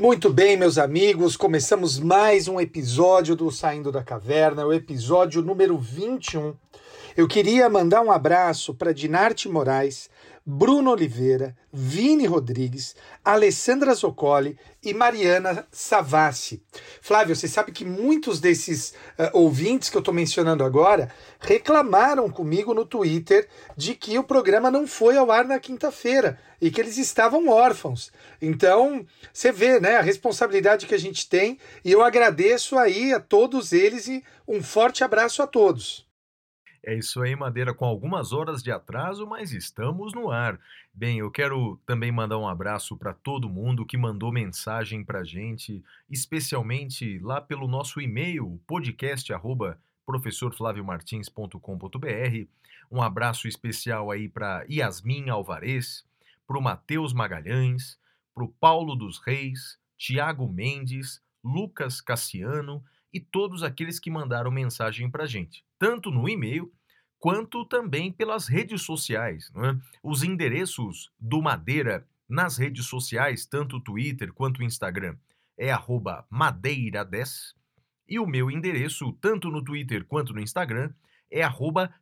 Muito bem, meus amigos, começamos mais um episódio do Saindo da Caverna, o episódio número 21. Eu queria mandar um abraço para Dinarte Moraes, Bruno Oliveira, Vini Rodrigues, Alessandra Zoccoli e Mariana Savassi. Flávio, você sabe que muitos desses uh, ouvintes que eu estou mencionando agora reclamaram comigo no Twitter de que o programa não foi ao ar na quinta-feira e que eles estavam órfãos. Então, você vê, né, a responsabilidade que a gente tem e eu agradeço aí a todos eles e um forte abraço a todos. É isso aí, Madeira, com algumas horas de atraso, mas estamos no ar. Bem, eu quero também mandar um abraço para todo mundo que mandou mensagem para gente, especialmente lá pelo nosso e-mail, podcast@professorflaviomartins.com.br. Um abraço especial aí para Yasmin Alvarez, para o Matheus Magalhães, para o Paulo dos Reis, Tiago Mendes, Lucas Cassiano e todos aqueles que mandaram mensagem para gente, tanto no e-mail quanto também pelas redes sociais. É? Os endereços do Madeira nas redes sociais, tanto Twitter quanto Instagram, é madeira10 e o meu endereço, tanto no Twitter quanto no Instagram, é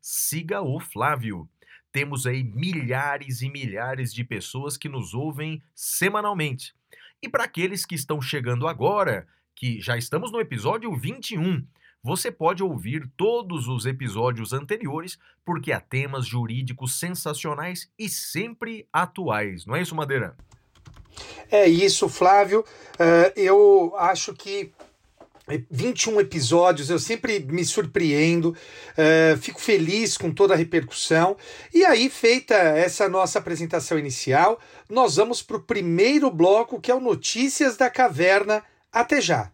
sigaoflávio. Temos aí milhares e milhares de pessoas que nos ouvem semanalmente. E para aqueles que estão chegando agora, que já estamos no episódio 21. Você pode ouvir todos os episódios anteriores, porque há temas jurídicos sensacionais e sempre atuais, não é isso, Madeira? É isso, Flávio. Uh, eu acho que 21 episódios, eu sempre me surpreendo, uh, fico feliz com toda a repercussão. E aí, feita essa nossa apresentação inicial, nós vamos para o primeiro bloco, que é o Notícias da Caverna até já!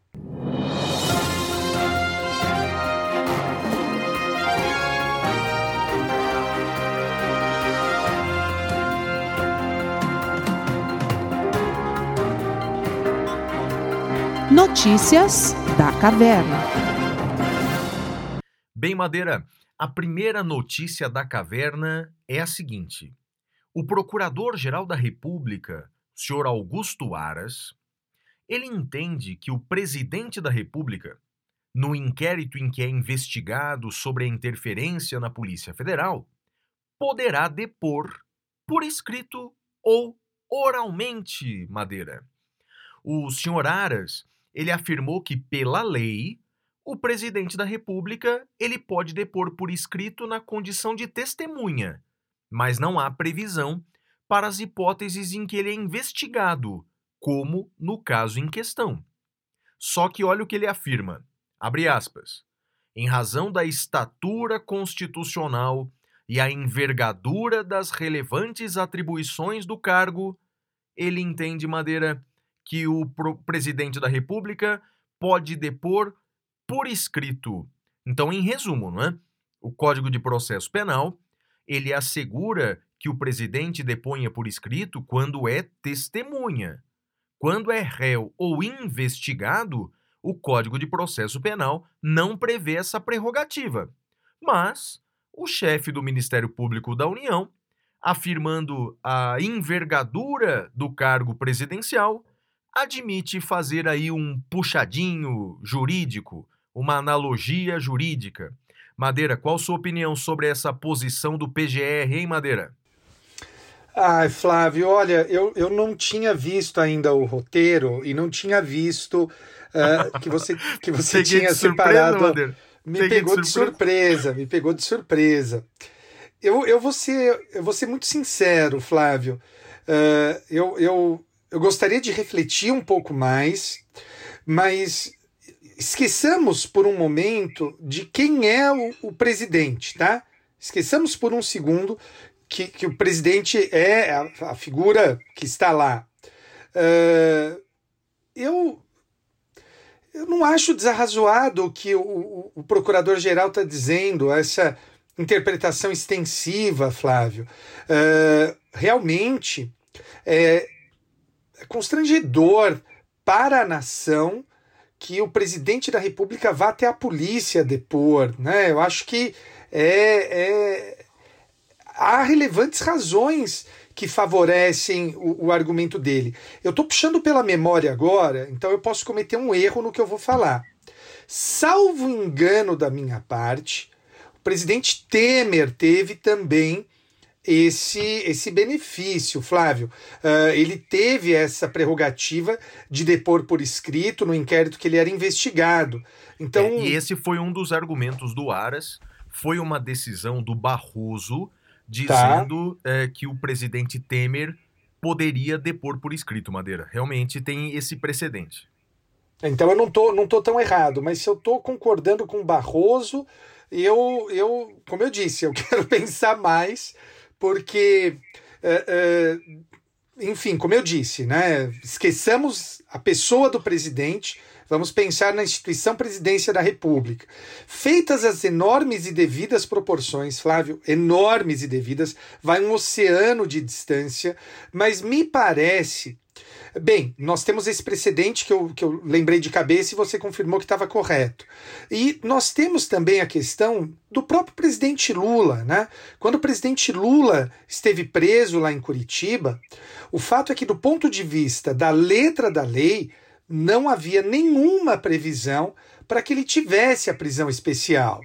Notícias da Caverna. Bem, Madeira, a primeira notícia da caverna é a seguinte: o Procurador-Geral da República, senhor Augusto Aras, ele entende que o presidente da República, no inquérito em que é investigado sobre a interferência na Polícia Federal, poderá depor por escrito ou oralmente, Madeira. O senhor Aras, ele afirmou que pela lei, o presidente da República, ele pode depor por escrito na condição de testemunha, mas não há previsão para as hipóteses em que ele é investigado como no caso em questão. Só que olha o que ele afirma, abre aspas, em razão da estatura constitucional e a envergadura das relevantes atribuições do cargo, ele entende, Madeira, que o presidente da República pode depor por escrito. Então, em resumo, não é? o Código de Processo Penal, ele assegura que o presidente deponha por escrito quando é testemunha. Quando é réu ou investigado, o Código de Processo Penal não prevê essa prerrogativa. Mas o chefe do Ministério Público da União, afirmando a envergadura do cargo presidencial, admite fazer aí um puxadinho jurídico, uma analogia jurídica. Madeira, qual sua opinião sobre essa posição do PGR, hein, Madeira? Ai, Flávio, olha, eu, eu não tinha visto ainda o roteiro e não tinha visto uh, que você, que você tinha separado. Me Peguei pegou de, surpresa. de surpresa, me pegou de surpresa. Eu, eu, vou, ser, eu vou ser muito sincero, Flávio. Uh, eu, eu, eu gostaria de refletir um pouco mais, mas esqueçamos por um momento de quem é o, o presidente, tá? Esqueçamos por um segundo que, que o presidente é a, a figura que está lá. Uh, eu eu não acho desarrazoado o que o, o, procurador-geral está dizendo, essa interpretação extensiva, Flávio. Uh, realmente é constrangedor para a nação que o presidente da República vá até a polícia depor. Né? Eu acho que é, é, há relevantes razões que favorecem o, o argumento dele. Eu estou puxando pela memória agora, então eu posso cometer um erro no que eu vou falar. Salvo engano da minha parte, o presidente Temer teve também esse, esse benefício, Flávio. Uh, ele teve essa prerrogativa de depor por escrito no inquérito que ele era investigado. Então, é, e esse foi um dos argumentos do Aras. Foi uma decisão do Barroso dizendo tá. é, que o presidente Temer poderia depor por escrito, Madeira. Realmente tem esse precedente. Então eu não tô, não tô tão errado, mas se eu tô concordando com o Barroso, eu, eu, como eu disse, eu quero pensar mais, porque, é, é, enfim, como eu disse, né, esqueçamos a pessoa do presidente, Vamos pensar na instituição presidência da República. Feitas as enormes e devidas proporções, Flávio, enormes e devidas, vai um oceano de distância, mas me parece. Bem, nós temos esse precedente que eu, que eu lembrei de cabeça e você confirmou que estava correto. E nós temos também a questão do próprio presidente Lula, né? Quando o presidente Lula esteve preso lá em Curitiba, o fato é que, do ponto de vista da letra da lei, não havia nenhuma previsão para que ele tivesse a prisão especial.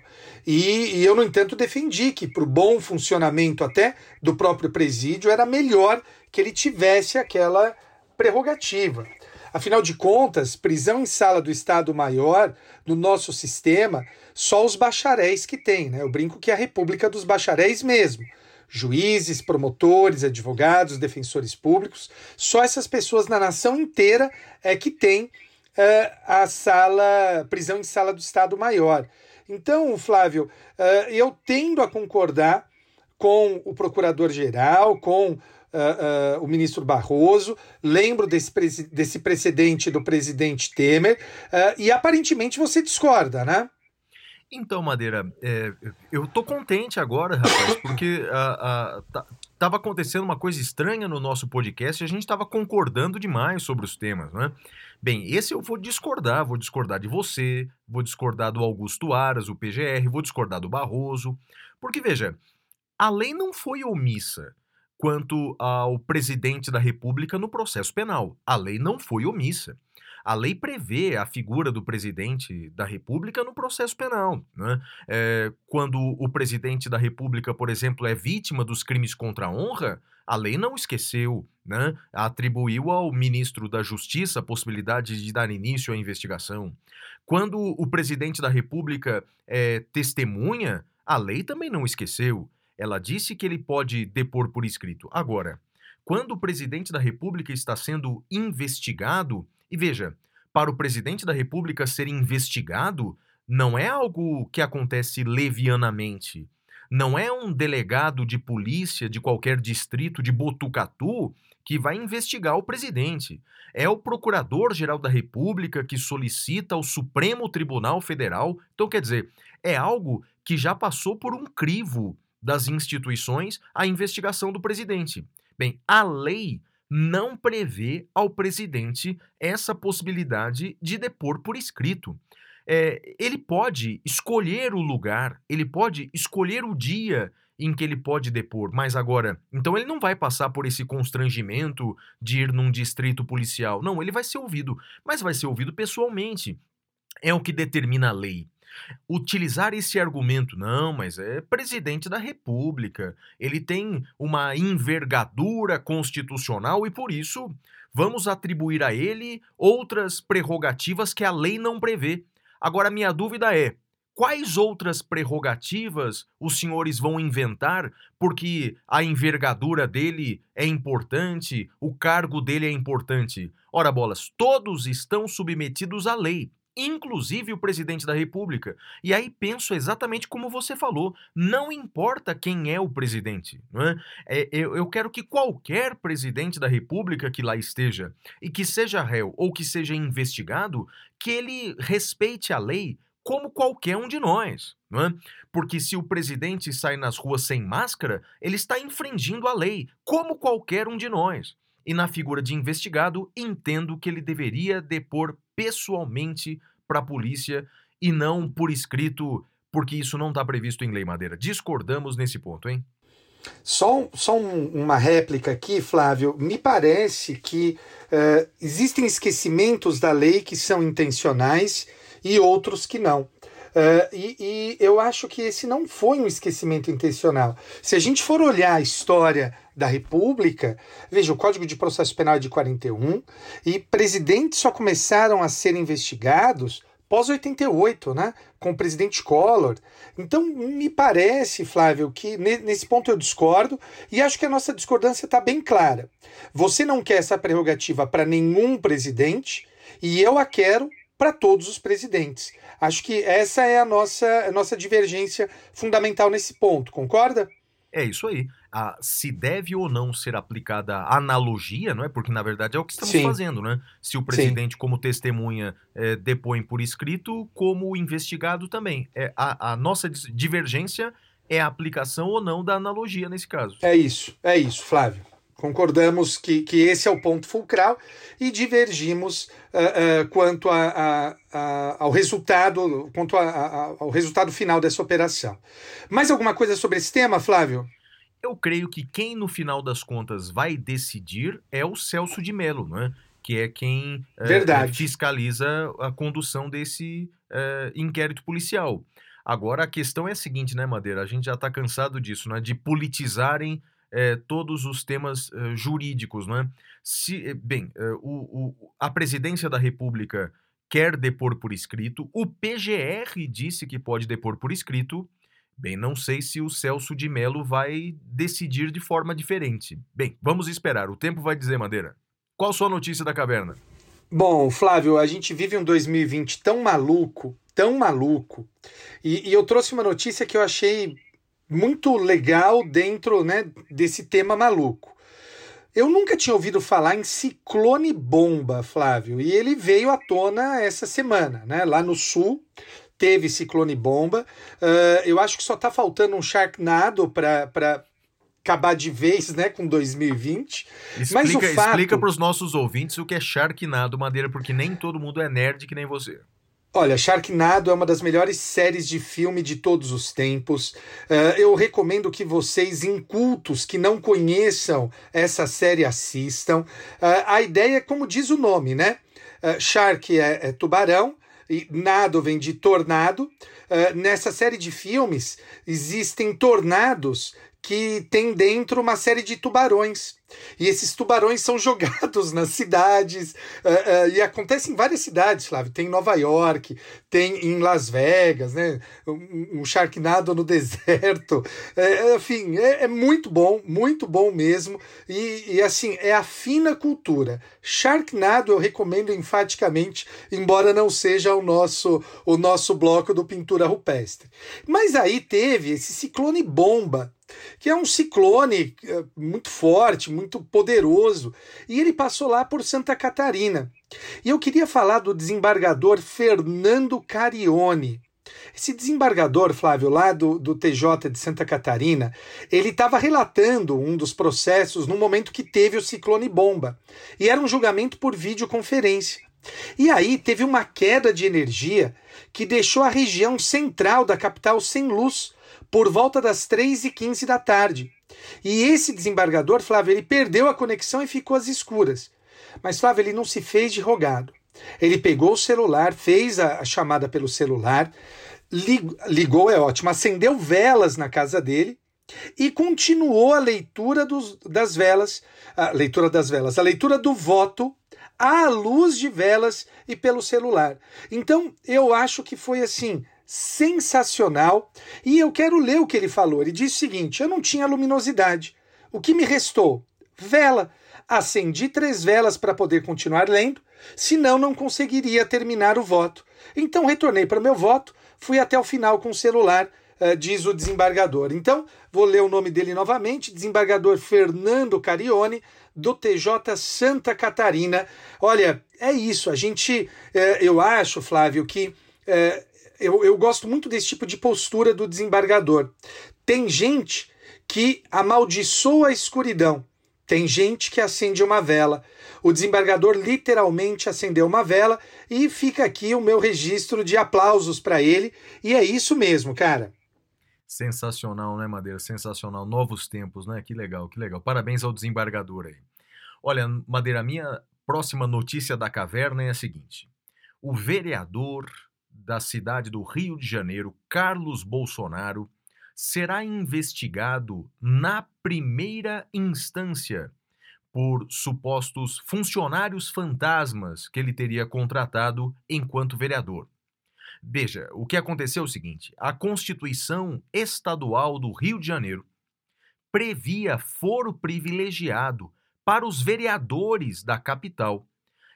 E, e eu, no entanto, defendi que, para o bom funcionamento até do próprio presídio, era melhor que ele tivesse aquela prerrogativa. Afinal de contas, prisão em sala do Estado Maior, no nosso sistema, só os bacharéis que tem. Né? Eu brinco que é a República dos Bacharéis mesmo juízes, promotores, advogados, defensores públicos. Só essas pessoas na nação inteira é que tem é, a sala, prisão em sala do Estado Maior. Então, Flávio, é, eu tendo a concordar com o procurador-geral, com Uh, uh, o ministro Barroso, lembro desse, desse precedente do presidente Temer, uh, e aparentemente você discorda, né? Então, Madeira, é, eu tô contente agora, rapaz, porque a, tá, tava acontecendo uma coisa estranha no nosso podcast e a gente tava concordando demais sobre os temas, né? Bem, esse eu vou discordar, vou discordar de você, vou discordar do Augusto Aras, o PGR, vou discordar do Barroso, porque veja, a lei não foi omissa quanto ao presidente da República no processo penal. A lei não foi omissa. A lei prevê a figura do presidente da República no processo penal. Né? É, quando o presidente da República, por exemplo, é vítima dos crimes contra a honra, a lei não esqueceu, né? atribuiu ao ministro da Justiça a possibilidade de dar início à investigação. Quando o presidente da República é testemunha, a lei também não esqueceu. Ela disse que ele pode depor por escrito. Agora, quando o presidente da República está sendo investigado, e veja, para o presidente da República ser investigado não é algo que acontece levianamente. Não é um delegado de polícia de qualquer distrito de Botucatu que vai investigar o presidente. É o Procurador-Geral da República que solicita ao Supremo Tribunal Federal. Então, quer dizer, é algo que já passou por um crivo das instituições a investigação do presidente. Bem, a lei não prevê ao presidente essa possibilidade de depor por escrito. É, ele pode escolher o lugar, ele pode escolher o dia em que ele pode depor, mas agora, então ele não vai passar por esse constrangimento de ir num distrito policial. Não, ele vai ser ouvido, mas vai ser ouvido pessoalmente. É o que determina a lei utilizar esse argumento, não, mas é presidente da República, ele tem uma envergadura constitucional e por isso vamos atribuir a ele outras prerrogativas que a lei não prevê. Agora, minha dúvida é: quais outras prerrogativas os senhores vão inventar porque a envergadura dele é importante, o cargo dele é importante? Ora, bolas, todos estão submetidos à lei. Inclusive o presidente da República. E aí penso exatamente como você falou: não importa quem é o presidente. É? É, eu, eu quero que qualquer presidente da República que lá esteja e que seja réu ou que seja investigado, que ele respeite a lei como qualquer um de nós. É? Porque se o presidente sai nas ruas sem máscara, ele está infringindo a lei, como qualquer um de nós. E na figura de investigado, entendo que ele deveria depor pessoalmente para a polícia e não por escrito, porque isso não está previsto em lei Madeira. Discordamos nesse ponto, hein? Só, só um, uma réplica aqui, Flávio. Me parece que uh, existem esquecimentos da lei que são intencionais e outros que não. Uh, e, e, eu acho que esse não foi um esquecimento intencional. Se a gente for olhar a história da República, veja, o Código de Processo Penal é de 41 e presidentes só começaram a ser investigados pós-88, né? Com o presidente Collor. Então, me parece, Flávio, que nesse ponto eu discordo e acho que a nossa discordância está bem clara. Você não quer essa prerrogativa para nenhum presidente e eu a quero para todos os presidentes. Acho que essa é a nossa, a nossa divergência fundamental nesse ponto, concorda? É isso aí. Ah, se deve ou não ser aplicada a analogia, não é? Porque na verdade é o que estamos Sim. fazendo, né? Se o presidente, Sim. como testemunha, é, depõe por escrito, como investigado também. É, a, a nossa divergência é a aplicação ou não da analogia nesse caso. É isso, é isso, Flávio. Concordamos que, que esse é o ponto fulcral e divergimos uh, uh, quanto a, a, a, ao resultado, quanto ao resultado final dessa operação. Mais alguma coisa sobre esse tema, Flávio? Eu creio que quem no final das contas vai decidir é o Celso de Mello, né? que é quem uh, fiscaliza a condução desse inquérito policial. Agora a questão é a seguinte, né, Madeira? A gente já está cansado disso, né? De politizarem é, todos os temas é, jurídicos, não é? Se, bem, é, o, o, a presidência da República quer depor por escrito, o PGR disse que pode depor por escrito. Bem, não sei se o Celso de Mello vai decidir de forma diferente. Bem, vamos esperar, o tempo vai dizer, Madeira. Qual sua notícia da caverna? Bom, Flávio, a gente vive um 2020 tão maluco, tão maluco, e, e eu trouxe uma notícia que eu achei muito legal dentro né, desse tema maluco. Eu nunca tinha ouvido falar em ciclone bomba, Flávio, e ele veio à tona essa semana, né? Lá no sul teve ciclone bomba. Uh, eu acho que só está faltando um Sharknado para acabar de vez, né, com 2020. Explica, Mas o fato... explica para os nossos ouvintes o que é Sharknado, Madeira, porque nem todo mundo é nerd que nem você. Olha, Sharknado é uma das melhores séries de filme de todos os tempos. Uh, eu recomendo que vocês, incultos, que não conheçam essa série, assistam. Uh, a ideia é como diz o nome, né? Uh, shark é, é, tubarão, e nado vem de tornado. nessa série de filmes existem tornados que tem dentro uma série de tubarões. E esses tubarões são jogados nas cidades, uh, uh, e acontece em várias cidades, Flávio. Tem em Nova York, tem em Las Vegas, né? Um, um Sharknado no deserto. É, enfim, é, é, muito bom, muito bom mesmo. E, e, assim, é a fina cultura. Sharknado eu recomendo enfaticamente, embora não seja o nosso, o nosso bloco do Pintura Rupestre. Mas aí teve esse ciclone bomba que é um ciclone é, muito forte, muito poderoso, e ele passou lá por Santa Catarina. E eu queria falar do desembargador Fernando Carione. Esse desembargador, Flávio, lá do, do TJ de Santa Catarina, ele estava relatando um dos processos no momento que teve o ciclone bomba. E era um julgamento por videoconferência. E aí teve uma queda de energia que deixou a região central da capital sem luz por volta das 3h15 da tarde. E esse desembargador, Flávio, ele perdeu a conexão e ficou às escuras. Mas, Flávio, ele não se fez de rogado. Ele pegou o celular, fez a, chamada pelo celular, lig, ligou, é ótimo, acendeu velas na casa dele e continuou a leitura dos, das velas, a leitura das velas, a leitura do voto à luz de velas e pelo celular. Então, eu acho que foi assim, sensacional. E eu quero ler o que ele falou. Ele disse o seguinte: eu não tinha luminosidade. O que me restou? Vela. Acendi três velas para poder continuar lendo. senão não conseguiria terminar o voto. Então retornei para meu voto, fui até o final com o celular, uh, diz o desembargador. Então, vou ler o nome dele novamente: desembargador Fernando Carione, do TJ Santa Catarina. Olha, é isso. A gente, uh, eu acho, Flávio, que. Uh, eu, eu gosto muito desse tipo de postura do desembargador. Tem gente que amaldiçoa a escuridão. Tem gente que acende uma vela. O desembargador literalmente acendeu uma vela e fica aqui o meu registro de aplausos para ele. E é isso mesmo, cara. Sensacional, né, Madeira? Sensacional. Novos tempos, né? Que legal, que legal. Parabéns ao desembargador aí. Olha, Madeira, minha próxima notícia da caverna é a seguinte: o vereador da cidade do Rio de Janeiro, Carlos Bolsonaro, será investigado na primeira instância por supostos funcionários fantasmas que ele teria contratado enquanto vereador. Veja, o que aconteceu é o seguinte: a Constituição Estadual do Rio de Janeiro previa foro privilegiado para os vereadores da capital.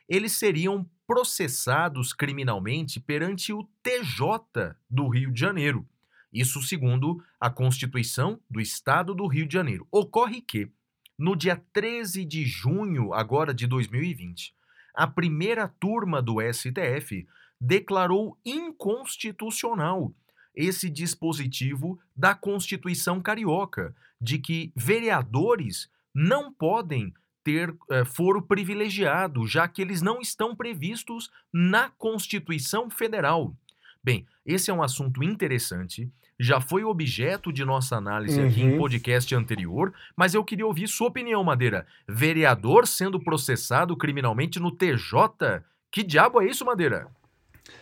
Eles seriam processados criminalmente perante o TJ do Rio de Janeiro. Isso segundo a Constituição do Estado do Rio de Janeiro. Ocorre que, no dia 13 de junho agora de 2020, a primeira turma do STF declarou inconstitucional esse dispositivo da Constituição Carioca, de que vereadores não podem ter é, foro privilegiado, já que eles não estão previstos na Constituição Federal. Bem, esse é um assunto interessante, já foi objeto de nossa análise uhum. aqui em uhum. podcast anterior, mas eu queria ouvir sua opinião, Madeira. Vereador sendo processado criminalmente no TJ? Que diabo é isso, Madeira?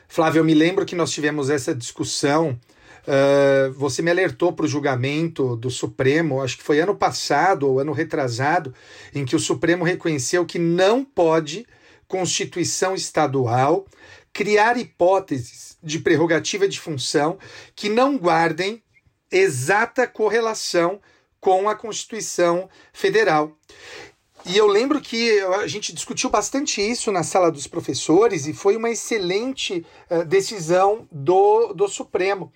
Flávio, eu me lembro que nós tivemos essa discussão Uh, você me alertou para o julgamento do Supremo, acho que foi ano passado ou ano retrasado, em que o Supremo reconheceu que não pode Constituição estadual criar hipóteses de prerrogativa de função que não guardem exata correlação com a Constituição Federal. E eu lembro que a gente discutiu bastante isso na sala dos professores e foi uma excelente uh, decisão do, do Supremo.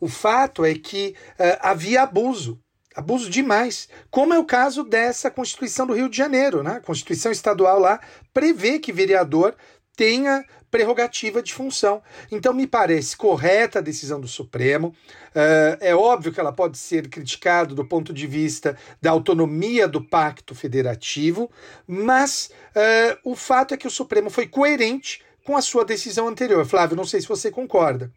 O fato é que uh, havia abuso, abuso demais, como é o caso dessa Constituição do Rio de Janeiro, né? A Constituição estadual lá prevê que vereador tenha prerrogativa de função. Então, me parece correta a decisão do Supremo. Uh, é óbvio que ela pode ser criticada do ponto de vista da autonomia do Pacto Federativo, mas uh, o fato é que o Supremo foi coerente com a sua decisão anterior. Flávio, não sei se você concorda.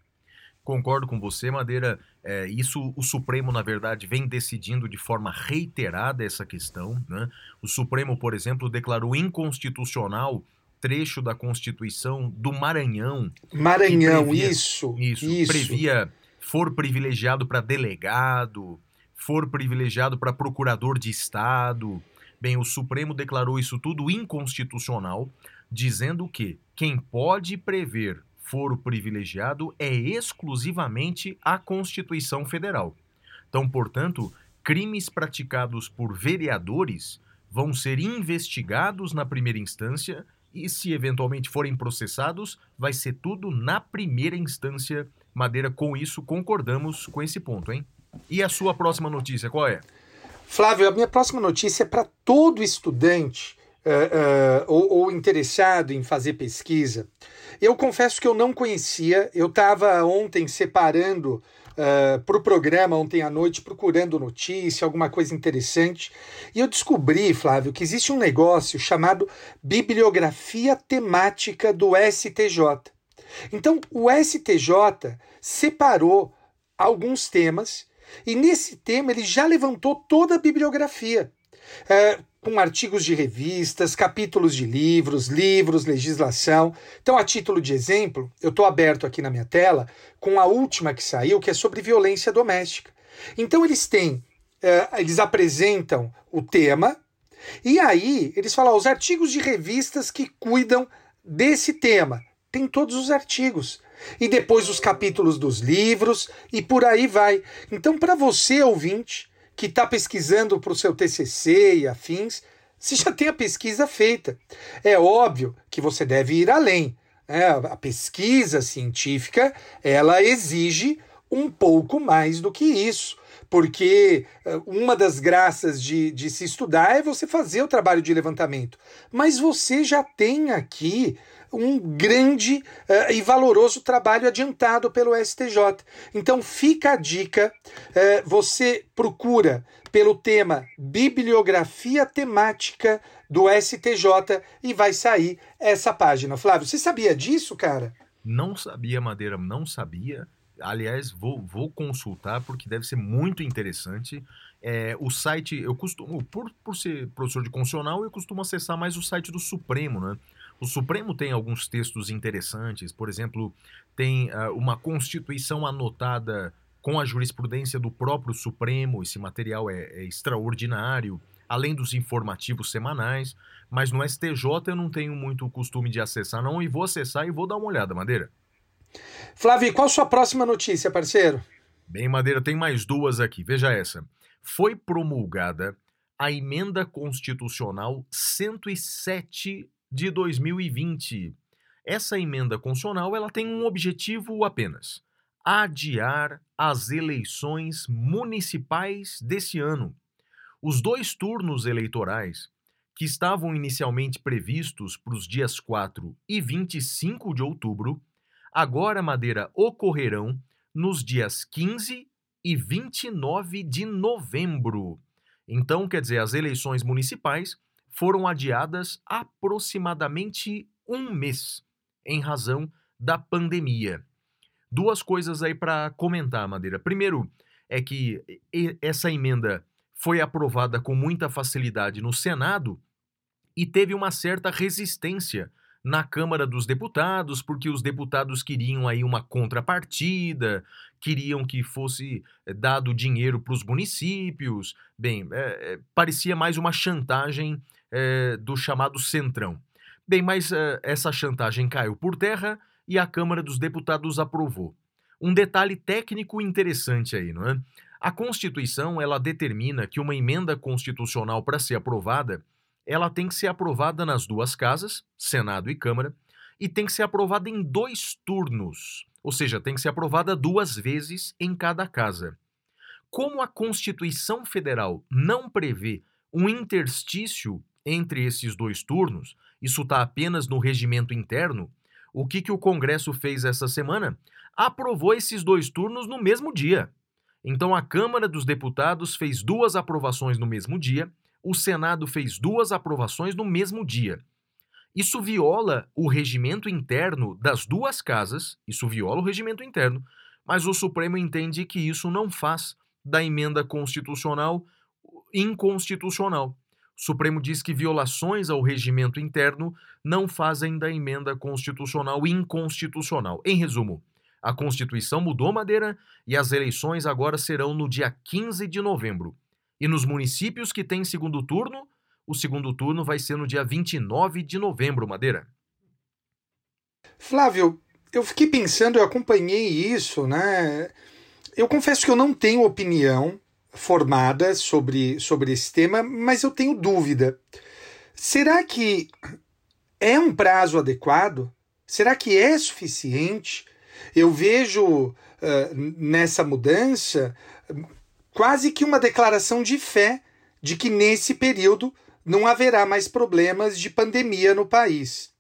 Concordo com você, Madeira. É, isso o Supremo, na verdade, vem decidindo de forma reiterada essa questão. Né? O Supremo, por exemplo, declarou inconstitucional trecho da Constituição do Maranhão. Maranhão, previa, isso, isso. Isso. Previa for privilegiado para delegado, for privilegiado para procurador de Estado. Bem, o Supremo declarou isso tudo inconstitucional, dizendo que quem pode prever foro privilegiado é exclusivamente a Constituição Federal. Então, portanto, crimes praticados por vereadores vão ser investigados na primeira instância e, se eventualmente forem processados, vai ser tudo na primeira instância. Madeira, com isso, concordamos com esse ponto, hein? E a sua próxima notícia, qual é? Flávio, a minha próxima notícia é para todo estudante uh, uh, ou, ou, interessado em fazer pesquisa. Eu confesso que eu não conhecia, eu estava ontem separando uh, para o programa, ontem à noite, procurando notícia, alguma coisa interessante, e eu descobri, Flávio, que existe um negócio chamado Bibliografia Temática do STJ. Então, o STJ separou alguns temas e nesse tema ele já levantou toda a bibliografia. É, com artigos de revistas, capítulos de livros, livros, legislação. Então, a título de exemplo, eu estou aberto aqui na minha tela com a última que saiu, que é sobre violência doméstica. Então, eles têm, é, eles apresentam o tema, e aí eles falam os artigos de revistas que cuidam desse tema. Tem todos os artigos. E depois os capítulos dos livros, e por aí vai. Então, para você, ouvinte, que está pesquisando para o seu TCC e afins, Você já tem a pesquisa feita. É óbvio que você deve ir além. Né? A pesquisa científica ela exige um pouco mais do que isso porque eh, uma das graças de, de se estudar é você fazer o trabalho de levantamento. Mas você já tem aqui um grande uh, e valoroso trabalho adiantado pelo STJ. Então fica a dica, uh, você procura pelo tema Bibliografia Temática do STJ e vai sair essa página. Flávio, você sabia disso, cara? Não sabia, Madeira, não sabia. Aliás, vou, vou consultar porque deve ser muito interessante. É, o site, eu costumo, por, por ser professor de constitucional, eu costumo acessar mais o site do Supremo, né? O Supremo tem alguns textos interessantes, por exemplo, tem uh, uma Constituição anotada com a jurisprudência do próprio Supremo, esse material é, é extraordinário, além dos informativos semanais, mas no STJ eu não tenho muito costume de acessar, não, e vou acessar e vou dar uma olhada, Madeira. Flávio, qual sua próxima notícia, parceiro? Bem, Madeira, tem mais duas aqui. Veja essa. Foi promulgada a emenda constitucional 107 de 2020. Essa emenda constitucional ela tem um objetivo apenas: adiar as eleições municipais desse ano. Os dois turnos eleitorais, que estavam inicialmente previstos para os dias 4 e 25 de outubro, agora, Madeira, ocorrerão nos dias 15 e 29 de novembro. Então, quer dizer, as eleições municipais foram adiadas aproximadamente um mês, em razão da pandemia. Duas coisas aí para comentar, Madeira. Primeiro, é que essa emenda foi aprovada com muita facilidade no Senado e teve uma certa resistência na Câmara dos Deputados, porque os deputados queriam aí uma contrapartida, queriam que fosse eh, dado dinheiro para os municípios. Bem, é, é, parecia mais uma chantagem é, do chamado Centrão. Bem, mas essa chantagem caiu por terra e a Câmara dos Deputados aprovou. Um detalhe técnico interessante aí, não é? A Constituição, ela determina que uma emenda constitucional para ser aprovada, ela tem que ser aprovada nas duas casas, Senado e Câmara, e tem que ser aprovada em dois turnos, ou seja, tem que ser aprovada duas vezes em cada casa. Como a Constituição Federal não prevê um interstício entre esses dois turnos, isso está apenas no regimento interno, o que, que o Congresso fez essa semana? Aprovou esses dois turnos no mesmo dia. Então a Câmara dos Deputados fez duas aprovações no mesmo dia o Senado fez duas aprovações no mesmo dia. Isso viola o regimento interno das duas casas, isso viola o regimento interno, mas o Supremo entende que isso não faz da emenda constitucional inconstitucional. O Supremo diz que violações ao regimento interno não fazem da emenda constitucional inconstitucional. Em resumo, a Constituição mudou madeira e as eleições agora serão no dia 15 de novembro. E nos municípios que têm segundo turno, o segundo turno vai ser no dia 29 de novembro, Madeira. Flávio, eu fiquei pensando, eu acompanhei isso, né? Eu confesso que eu não tenho opinião formada sobre, sobre esse tema, mas eu tenho dúvida. Será que é um prazo adequado? Será que é suficiente? Eu vejo uh, nessa mudança quase que uma declaração de fé de que nesse período não haverá mais problemas de pandemia no país.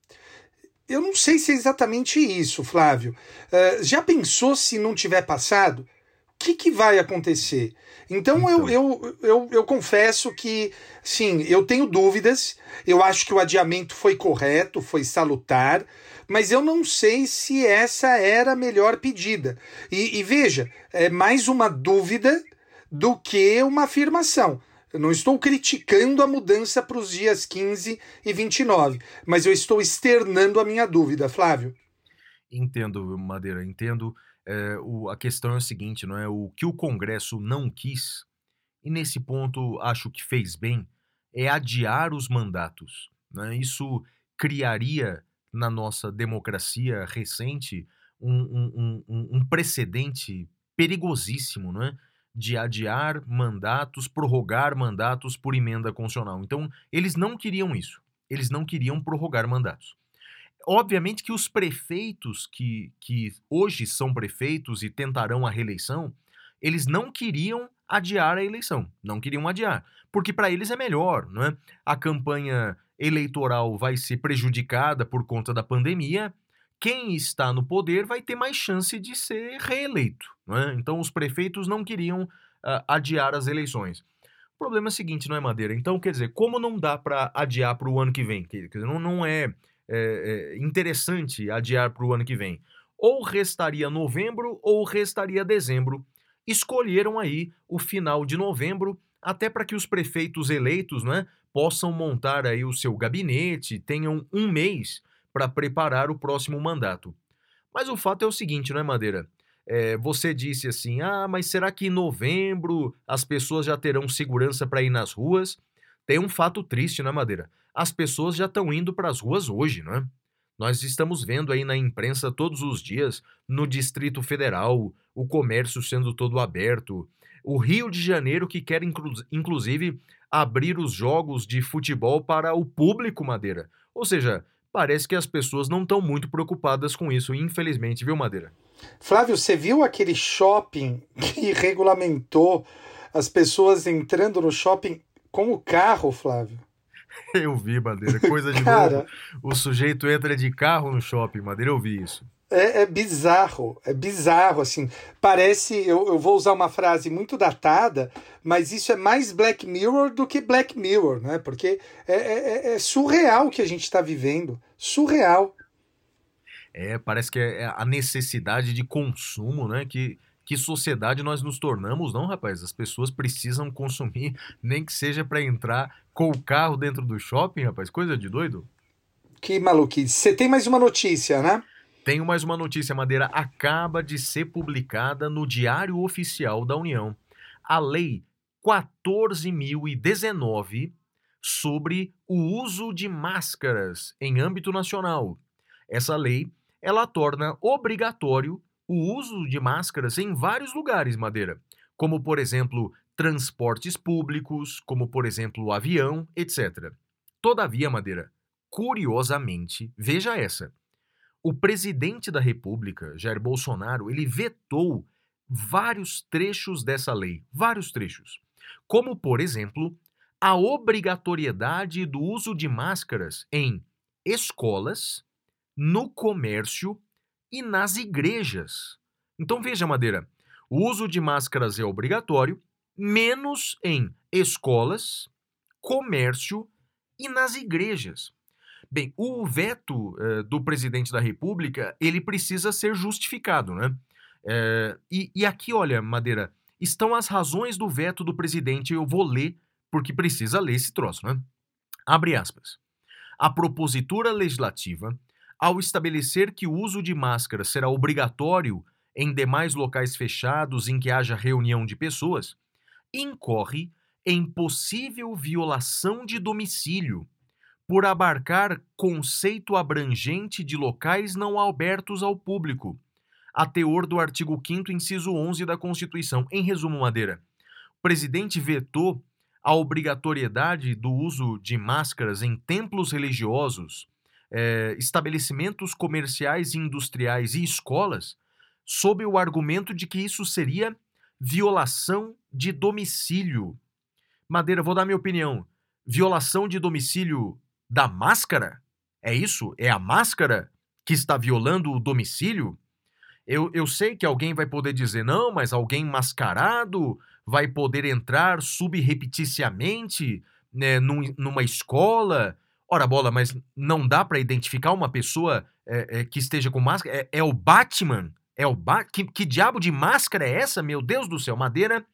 Eu não sei se é exatamente isso, Flávio. Uh, já pensou se não tiver passado? O que, que vai acontecer? Então, então. Eu, eu, eu, eu confesso que, sim, eu tenho dúvidas. Eu acho que o adiamento foi correto, foi salutar, mas eu não sei se essa era a melhor pedida. E, e veja, é mais uma dúvida do que uma afirmação. Eu não estou criticando a mudança para os dias 15 e 29, mas eu estou externando a minha dúvida, Flávio. Entendo, Madeira, entendo. É, o, a questão é o seguinte, não é? O que o Congresso não quis, e nesse ponto acho que fez bem, é adiar os mandatos. Né? Isso criaria na nossa democracia recente um, um, um, um precedente perigosíssimo, não é? de adiar mandatos, prorrogar mandatos por emenda constitucional. Então, eles não queriam isso. Eles não queriam prorrogar mandatos. Obviamente que os prefeitos que, que hoje são prefeitos e tentarão a reeleição, eles não queriam adiar a eleição, não queriam adiar, porque para eles é melhor, não é? A campanha eleitoral vai ser prejudicada por conta da pandemia, quem está no poder vai ter mais chance de ser reeleito. Não é? Então, os prefeitos não queriam uh, adiar as eleições. O problema é o seguinte, não é, Madeira? Então, quer dizer, como não dá para adiar para o ano que vem? Quer dizer, não, não é, é, interessante adiar para o ano que vem. Ou restaria novembro ou restaria dezembro. Escolheram aí o final de novembro, até para que os prefeitos eleitos né, possam montar aí o seu gabinete, tenham um mês para preparar o próximo mandato. Mas o fato é o seguinte, não é, Madeira? É, você disse assim: ah, mas será que em novembro as pessoas já terão segurança para ir nas ruas? Tem um fato triste, não é, Madeira? As pessoas já estão indo para as ruas hoje, não é? Nós estamos vendo aí na imprensa todos os dias, no Distrito Federal, o comércio sendo todo aberto. O Rio de Janeiro que quer, inclu inclusive, abrir os jogos de futebol para o público, Madeira. Ou seja, parece que as pessoas não estão muito preocupadas com isso, infelizmente, viu, Madeira? Flávio, você viu aquele shopping que regulamentou as pessoas entrando no shopping com o carro, Flávio? Eu vi, Madeira. Coisa de Cara, novo. O sujeito entra de carro no shopping, Madeira. Eu vi isso. É, é, bizarro, é bizarro, assim. Parece, eu, eu vou usar uma frase muito datada, mas isso é mais Black Mirror do que Black Mirror, né? Porque é, é, é, é surreal o que a gente está vivendo. Surreal. É, parece que é, é a necessidade de consumo, né? Que, que sociedade nós nos tornamos, não, rapaz? As pessoas precisam consumir, nem que seja para entrar com o carro dentro do shopping, rapaz. Coisa de doido. Que maluquice. Você tem mais uma notícia, né? Tenho mais uma notícia, Madeira. Acaba de ser publicada no Diário Oficial da União a Lei 14.019 sobre o uso de máscaras em âmbito nacional. Essa lei ela torna obrigatório o uso de máscaras em vários lugares, Madeira, como por exemplo transportes públicos, como por exemplo avião, etc. Todavia, Madeira, curiosamente, veja essa o presidente da República, Jair Bolsonaro, ele vetou vários trechos dessa lei, vários trechos, como por exemplo, a obrigatoriedade do uso de máscaras em escolas, no comércio e nas igrejas. Então veja, Madeira, o uso de máscaras é obrigatório, menos em escolas, comércio e nas igrejas. Bem, o veto uh, do presidente da República, ele precisa ser justificado, né? Uh, e, e aqui, olha, Madeira, estão as razões do veto do presidente, eu vou ler, porque precisa ler esse troço, né? Abre aspas. A propositura legislativa, ao estabelecer que o uso de máscara será obrigatório em demais locais fechados em que haja reunião de pessoas, incorre em possível violação de domicílio por abarcar conceito abrangente de locais não abertos ao público, a teor do artigo 5 inciso 11 da Constituição. Em resumo, Madeira, o presidente vetou a obrigatoriedade do uso de máscaras em templos religiosos, eh, estabelecimentos comerciais industriais e escolas, sob o argumento de que isso seria violação de domicílio. Madeira, vou dar minha opinião. Violação de domicílio da máscara? É isso? É a máscara que está violando o domicílio? Eu, eu sei que alguém vai poder dizer, não, mas alguém mascarado vai poder entrar subrepeticiamente né, num, numa escola. Ora, bola, mas não dá para identificar uma pessoa é, é, que esteja com máscara? É, é o Batman? É o ba que, que diabo de máscara é essa? Meu Deus do céu, Madeira,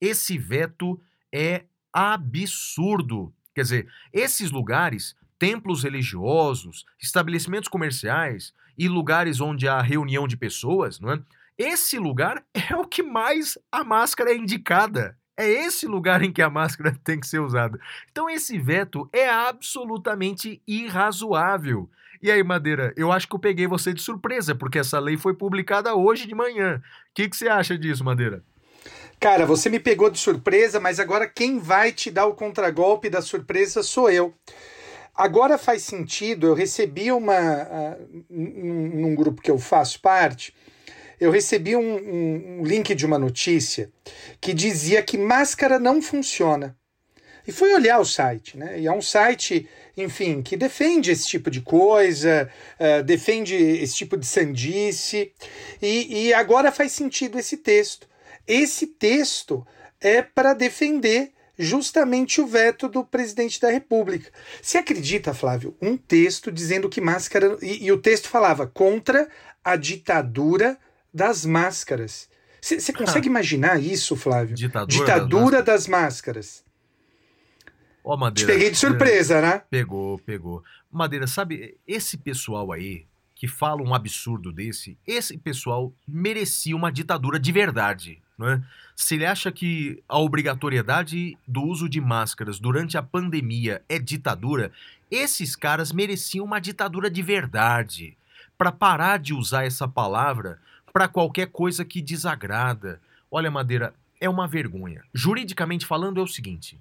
esse veto é absurdo. Quer dizer, esses lugares templos religiosos, estabelecimentos comerciais e lugares onde há reunião de pessoas, não é? Esse lugar é o que mais a máscara é indicada. É esse lugar em que a máscara tem que ser usada. Então esse veto é absolutamente irrazoável. E aí, Madeira, eu acho que eu peguei você de surpresa, porque essa lei foi publicada hoje de manhã. O que, que você acha disso, Madeira? Cara, você me pegou de surpresa, mas agora quem vai te dar o contragolpe da surpresa sou eu. Agora faz sentido, eu recebi uma. Uh, num grupo que eu faço parte, eu recebi um, um, um link de uma notícia que dizia que máscara não funciona. E fui olhar o site, né? E é um site, enfim, que defende esse tipo de coisa, uh, defende esse tipo de sandice. E, e agora faz sentido esse texto. Esse texto é para defender justamente o veto do presidente da República. Você acredita, Flávio, um texto dizendo que máscara. E, e o texto falava contra a ditadura das máscaras. Você consegue imaginar isso, Flávio? Ditadura, ditadura das, máscaras. Ó, oh, Madeira. Te peguei de surpresa, né? Pegou, pegou. Madeira, sabe, esse pessoal aí que fala um absurdo desse, esse pessoal merecia uma ditadura de verdade. Né? Se ele acha que a obrigatoriedade do uso de máscaras durante a pandemia é ditadura, esses caras mereciam uma ditadura de verdade. Para parar de usar essa palavra para qualquer coisa que desagrada. Olha, Madeira, é uma vergonha. Juridicamente falando, é o seguinte: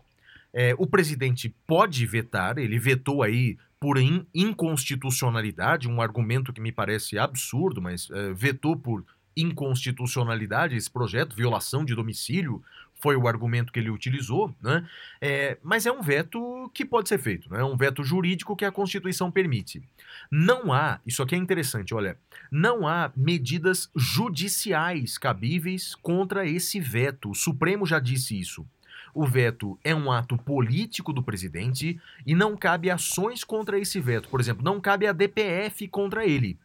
é, o presidente pode vetar, ele vetou aí por in inconstitucionalidade, um argumento que me parece absurdo, mas é, vetou por inconstitucionalidade esse projeto, violação de domicílio, foi o argumento que ele utilizou, né? É, mas é um veto que pode ser feito, né? é um veto jurídico que a Constituição permite. Não há, isso aqui é interessante, olha, não há medidas judiciais cabíveis contra esse veto. O Supremo já disse isso. O veto é um ato político do presidente e não cabe ações contra esse veto. Por exemplo, não cabe a DPF contra ele.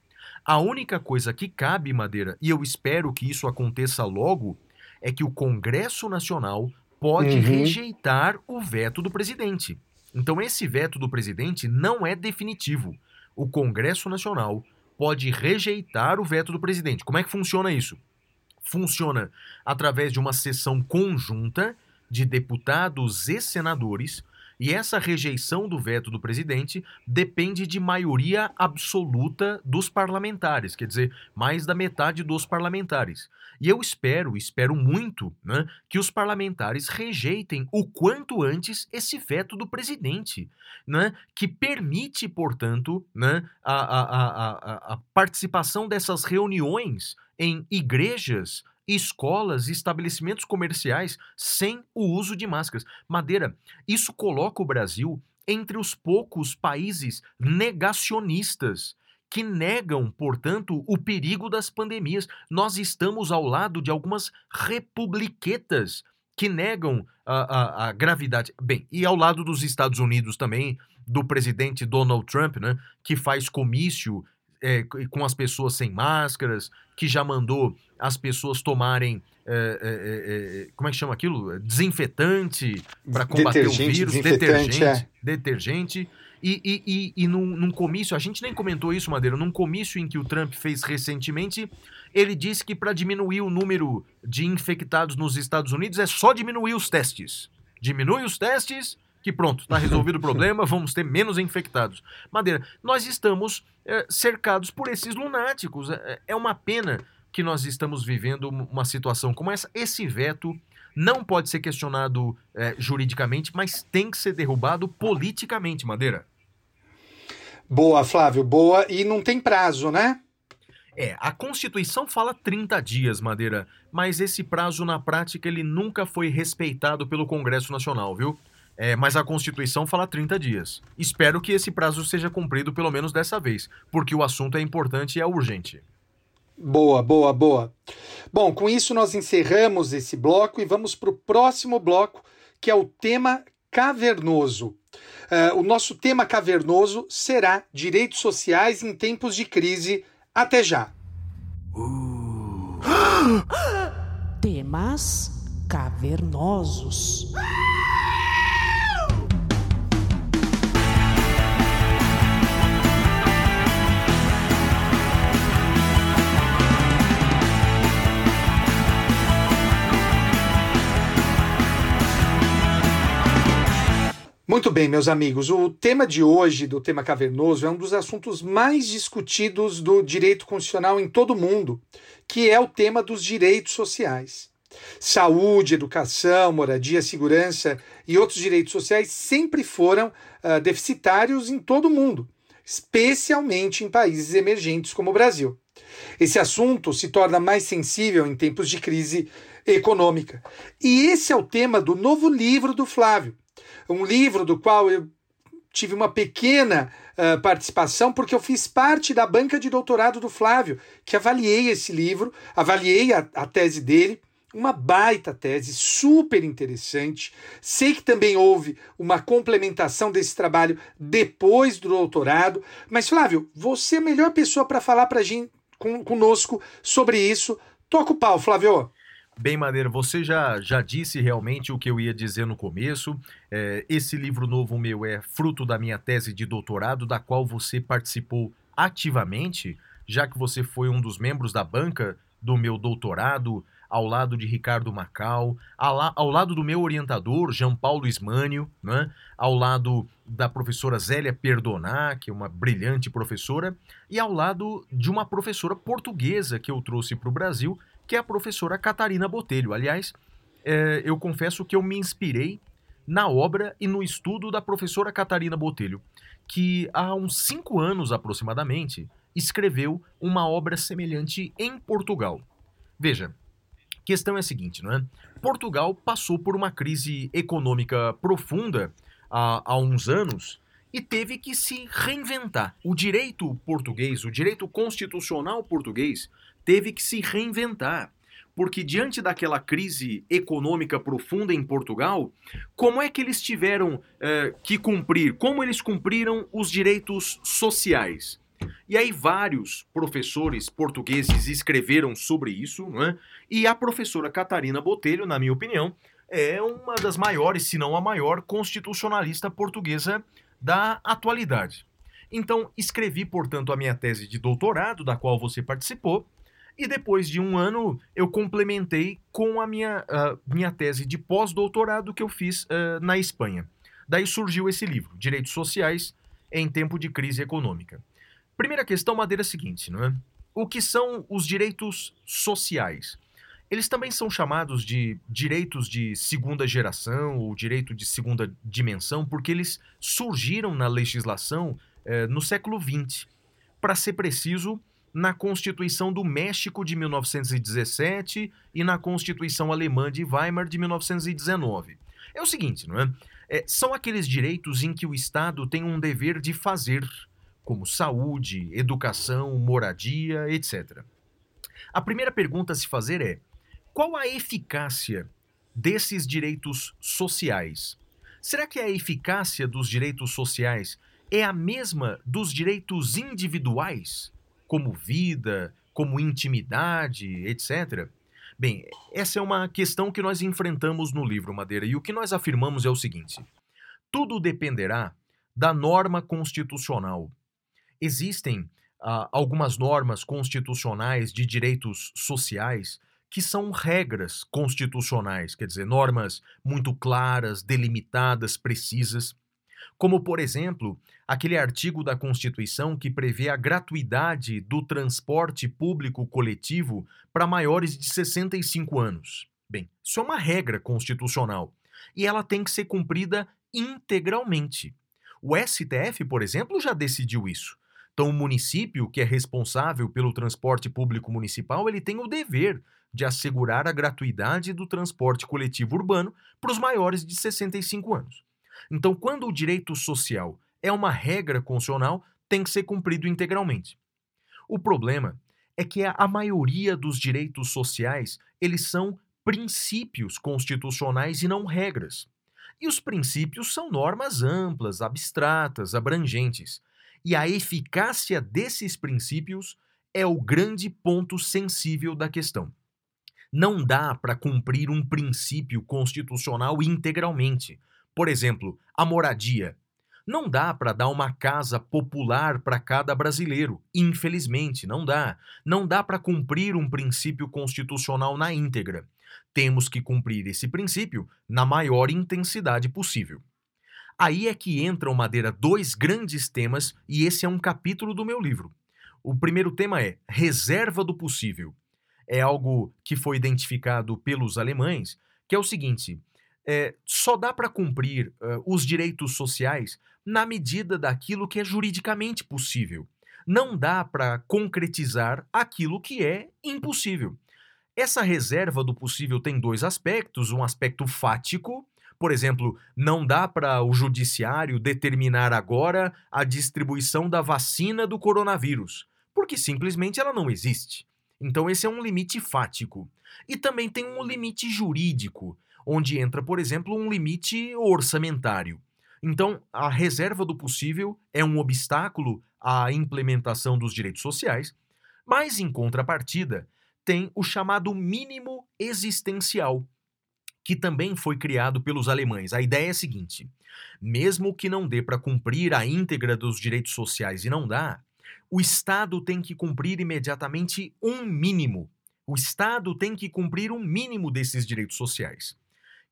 A única coisa que cabe, Madeira, e eu espero que isso aconteça logo, é que o Congresso Nacional pode uhum. rejeitar o veto do presidente. Então, esse veto do presidente não é definitivo. O Congresso Nacional pode rejeitar o veto do presidente. Como é que funciona isso? Funciona através de uma sessão conjunta de deputados e senadores e essa rejeição do veto do presidente depende de maioria absoluta dos parlamentares, quer dizer, mais da metade dos parlamentares. E eu espero, espero muito, né, que os parlamentares rejeitem o quanto antes esse veto do presidente, né, que permite, portanto, né, a, a, a, a participação dessas reuniões em igrejas escolas e estabelecimentos comerciais sem o uso de máscaras. Madeira, isso coloca o Brasil entre os poucos países negacionistas que negam, portanto, o perigo das pandemias. Nós estamos ao lado de algumas republiquetas que negam a, a, a, gravidade. Bem, e ao lado dos Estados Unidos também, do presidente Donald Trump, né, que faz comício é, com as pessoas sem máscaras, que já mandou as pessoas tomarem. É, é, como é que chama aquilo? Desinfetante para combater o vírus, detergente, é. detergente. E, e, e, e num, num, comício, a gente nem comentou isso, Madeira, num comício em que o Trump fez recentemente, ele disse que para diminuir o número de infectados nos Estados Unidos é só diminuir os testes. Diminui os testes que pronto, está resolvido o problema, vamos ter menos infectados. Madeira, nós estamos é, cercados por esses lunáticos. É, é uma pena que nós estamos vivendo uma situação como essa. Esse veto não pode ser questionado é, juridicamente, mas tem que ser derrubado politicamente, Madeira. Boa, Flávio, boa. E não tem prazo, né? É, a Constituição fala 30 dias, Madeira, mas esse prazo na prática ele nunca foi respeitado pelo Congresso Nacional, viu? É, mas a Constituição fala 30 dias. Espero que esse prazo seja cumprido pelo menos dessa vez, porque o assunto é importante e é urgente. Boa, boa, boa. Bom, com isso nós encerramos esse bloco e vamos para o próximo bloco, que é o tema cavernoso. Uh, o nosso tema cavernoso será direitos sociais em tempos de crise. Até já. Uh. Temas cavernosos. Muito bem, meus amigos. O tema de hoje, do tema cavernoso, é um dos assuntos mais discutidos do direito constitucional em todo o mundo, que é o tema dos direitos sociais. Saúde, educação, moradia, segurança e outros direitos sociais sempre foram uh, deficitários em todo o mundo, especialmente em países emergentes como o Brasil. Esse assunto se torna mais sensível em tempos de crise econômica. E esse é o tema do novo livro do Flávio, um livro do qual eu tive uma pequena uh, participação, porque eu fiz parte da banca de doutorado do Flávio, que avaliei esse livro, avaliei a, a tese dele. Uma baita tese, super interessante. Sei que também houve uma complementação desse trabalho depois do doutorado. Mas, Flávio, você é a melhor pessoa para falar para gente, com, conosco sobre isso. Toca o pau, Flávio. Bem, Madeira, você já, já disse realmente o que eu ia dizer no começo. É, esse livro novo meu é fruto da minha tese de doutorado, da qual você participou ativamente, já que você foi um dos membros da banca do meu doutorado, ao lado de Ricardo Macau, ao, lado do meu orientador, João Paulo Ismânio, né? ao lado da professora Zélia Perdoná, que é uma brilhante professora, e ao lado de uma professora portuguesa que eu trouxe para o Brasil, que é a professora Catarina Botelho. Aliás, é, eu confesso que eu me inspirei na obra e no estudo da professora Catarina Botelho, que há uns cinco anos aproximadamente escreveu uma obra semelhante em Portugal. Veja, questão é a seguinte, não é? Portugal passou por uma crise econômica profunda há, há uns anos e teve que se reinventar. O direito português, o direito constitucional português, teve que se reinventar. Porque diante daquela crise econômica profunda em Portugal, como é que eles tiveram eh, que cumprir? Como eles cumpriram os direitos sociais? E aí vários professores portugueses escreveram sobre isso, é? e a professora Catarina Botelho, na minha opinião, é uma das maiores, se não a maior, constitucionalista portuguesa da atualidade. Então, escrevi, portanto, a minha tese de doutorado, da qual você participou, e depois de um ano, eu complementei com a minha, minha tese de pós-doutorado que eu fiz uh, na Espanha. Daí surgiu esse livro, Direitos Sociais em Tempo de Crise Econômica. Primeira questão, Madeira, é a seguinte, não é? O que são os direitos sociais? Eles também são chamados de direitos de segunda geração ou direito de segunda dimensão, porque eles surgiram na legislação eh, no século XX. Para ser preciso, na Constituição do México de 1917 e na Constituição Alemã de Weimar de 1919. É o seguinte, não é? é? São aqueles direitos em que o Estado tem um dever de fazer, como saúde, educação, moradia, etc. A primeira pergunta a se fazer é: qual a eficácia desses direitos sociais? Será que a eficácia dos direitos sociais é a mesma dos direitos individuais? Como vida, como intimidade, etc. Bem, essa é uma questão que nós enfrentamos no livro Madeira e o que nós afirmamos é o seguinte: tudo dependerá da norma constitucional. Existem ah, algumas normas constitucionais de direitos sociais que são regras constitucionais, quer dizer, normas muito claras, delimitadas, precisas como, por exemplo, aquele artigo da Constituição que prevê a gratuidade do transporte público coletivo para maiores de 65 anos. Bem, isso é uma regra constitucional e ela tem que ser cumprida integralmente. O STF, por exemplo, já decidiu isso. Então, o município que é responsável pelo transporte público municipal, ele tem o dever de assegurar a gratuidade do transporte coletivo urbano para os maiores de 65 anos. Então, quando o direito social é uma regra constitucional, tem que ser cumprido integralmente. O problema é que a maioria dos direitos sociais, eles são princípios constitucionais e não regras. E os princípios são normas amplas, abstratas, abrangentes. E a eficácia desses princípios é o grande ponto sensível da questão. Não dá para cumprir um princípio constitucional integralmente. Por exemplo, a moradia. Não dá para dar uma casa popular para cada brasileiro. Infelizmente, não dá. Não dá para cumprir um princípio constitucional na íntegra. Temos que cumprir esse princípio na maior intensidade possível. Aí é que entram, Madeira, dois grandes temas, e esse é um capítulo do meu livro. O primeiro tema é reserva do possível. é algo que foi identificado pelos alemães, que é o seguinte: é, só dá para cumprir os direitos sociais na medida daquilo que é juridicamente possível. Não dá para concretizar aquilo que é impossível. Essa reserva do possível tem dois aspectos: um aspecto fático, por exemplo, não dá para o judiciário determinar agora a distribuição da vacina do coronavírus, porque simplesmente ela não existe. Então, esse é um limite fático. E também tem um limite jurídico, onde entra, por exemplo, um limite orçamentário. Então, a reserva do possível é um obstáculo à implementação dos direitos sociais, mas, em contrapartida, tem o chamado mínimo existencial, que também foi criado pelos alemães. A ideia é a seguinte: mesmo que não dê para cumprir a íntegra dos direitos sociais e não dá, o Estado tem que cumprir imediatamente um mínimo. O Estado tem que cumprir um mínimo desses direitos sociais.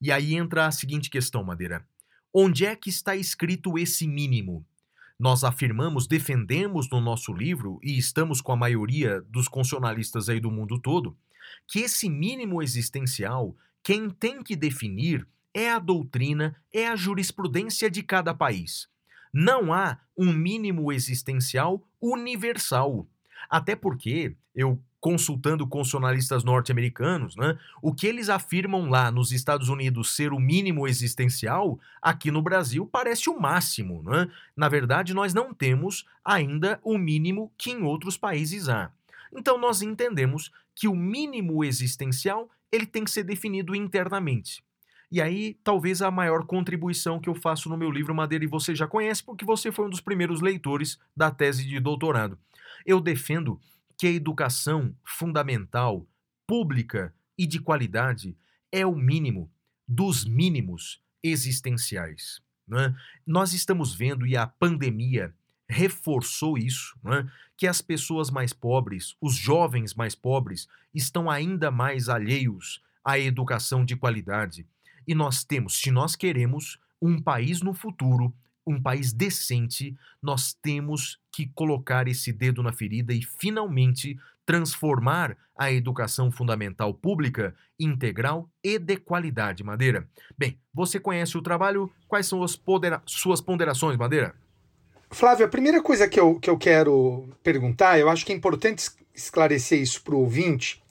E aí entra a seguinte questão, Madeira. Onde é que está escrito esse mínimo? Nós afirmamos, defendemos no nosso livro, e estamos com a maioria dos constitucionalistas aí do mundo todo, que esse mínimo existencial, quem tem que definir é a doutrina, é a jurisprudência de cada país. Não há um mínimo existencial universal. Até porque eu consultando constitucionalistas norte-americanos, né, o que eles afirmam lá nos Estados Unidos ser o mínimo existencial, aqui no Brasil parece o máximo. Né? Na verdade, nós não temos ainda o mínimo que em outros países há. Então, nós entendemos que o mínimo existencial ele tem que ser definido internamente. E aí, talvez a maior contribuição que eu faço no meu livro Madeira e você já conhece, porque você foi um dos primeiros leitores da tese de doutorado. Eu defendo que a educação fundamental, pública e de qualidade é o mínimo dos mínimos existenciais. Né? Nós estamos vendo, e a pandemia reforçou isso, né? que as pessoas mais pobres, os jovens mais pobres, estão ainda mais alheios à educação de qualidade. E nós temos, se nós queremos um país no futuro um país decente, nós temos que colocar esse dedo na ferida e finalmente transformar a educação fundamental pública integral e de qualidade, Madeira. Bem, você conhece o trabalho, quais são pondera suas ponderações, Madeira? Flávio, a primeira coisa que eu, que eu quero perguntar, eu acho que é importante esclarecer isso para o ouvinte.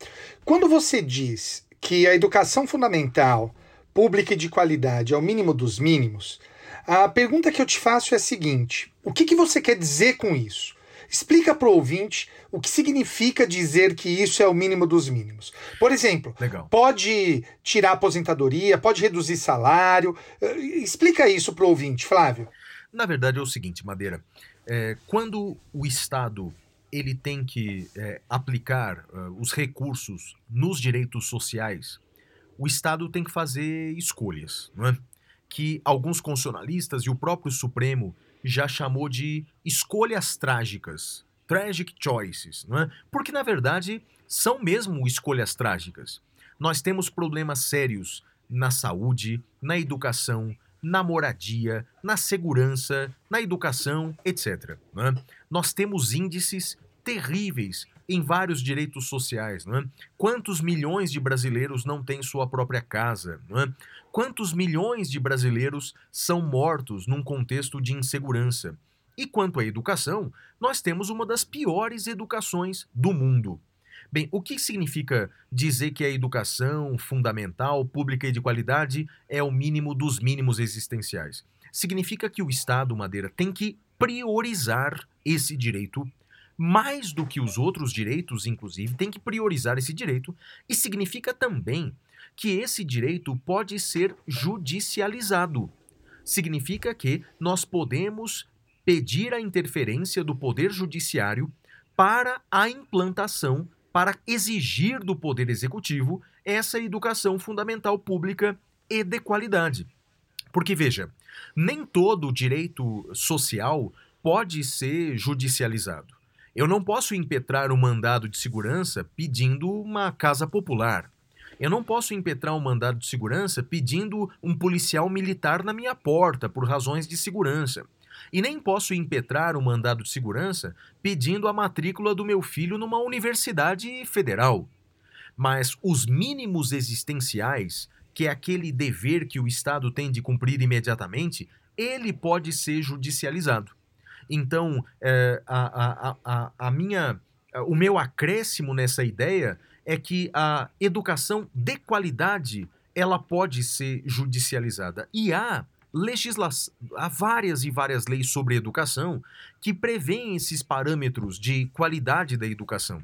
Quando você diz que a educação fundamental, pública e de qualidade é o mínimo dos mínimos, a pergunta que eu te faço é a seguinte: o que, que você quer dizer com isso? Explica para o ouvinte o que significa dizer que isso é o mínimo dos mínimos. Por exemplo, Legal. pode tirar aposentadoria, pode reduzir salário. Eh, explica isso para o ouvinte, Flávio. Na verdade é o seguinte, Madeira. É, quando o Estado ele tem que é, aplicar uh, os recursos nos direitos sociais, o Estado tem que fazer escolhas. Não é? Que alguns constitucionalistas e o próprio Supremo já chamou de escolhas trágicas, tragic choices, não é? porque na verdade são mesmo escolhas trágicas. Nós temos problemas sérios na saúde, na educação, na moradia, na segurança, na educação, etc. É? Nós temos índices terríveis em vários direitos sociais. É? Quantos milhões de brasileiros não têm sua própria casa? É? Quantos milhões de brasileiros são mortos num contexto de insegurança? E quanto à educação, nós temos uma das piores educações do mundo. Bem, o que significa dizer que a educação fundamental, pública e de qualidade é o mínimo dos mínimos existenciais? Significa que o Estado, Madeira, tem que priorizar esse direito mais do que os outros direitos, inclusive, tem que priorizar esse direito, e significa também que esse direito pode ser judicializado. Significa que nós podemos pedir a interferência do Poder Judiciário para a implantação, para exigir do Poder Executivo essa educação fundamental pública e de qualidade. Porque, veja, nem todo direito social pode ser judicializado. Eu não posso impetrar um mandado de segurança pedindo uma casa popular. Eu não posso impetrar um mandado de segurança pedindo um policial militar na minha porta por razões de segurança. E nem posso impetrar um mandado de segurança pedindo a matrícula do meu filho numa universidade federal. Mas os mínimos existenciais, que é aquele dever que o Estado tem de cumprir imediatamente, ele pode ser judicializado. Então, é, a, a, a, a minha, o meu acréscimo nessa ideia é que a educação de qualidade ela pode ser judicializada. E há legislação, há várias e várias leis sobre educação que prevêem esses parâmetros de qualidade da educação.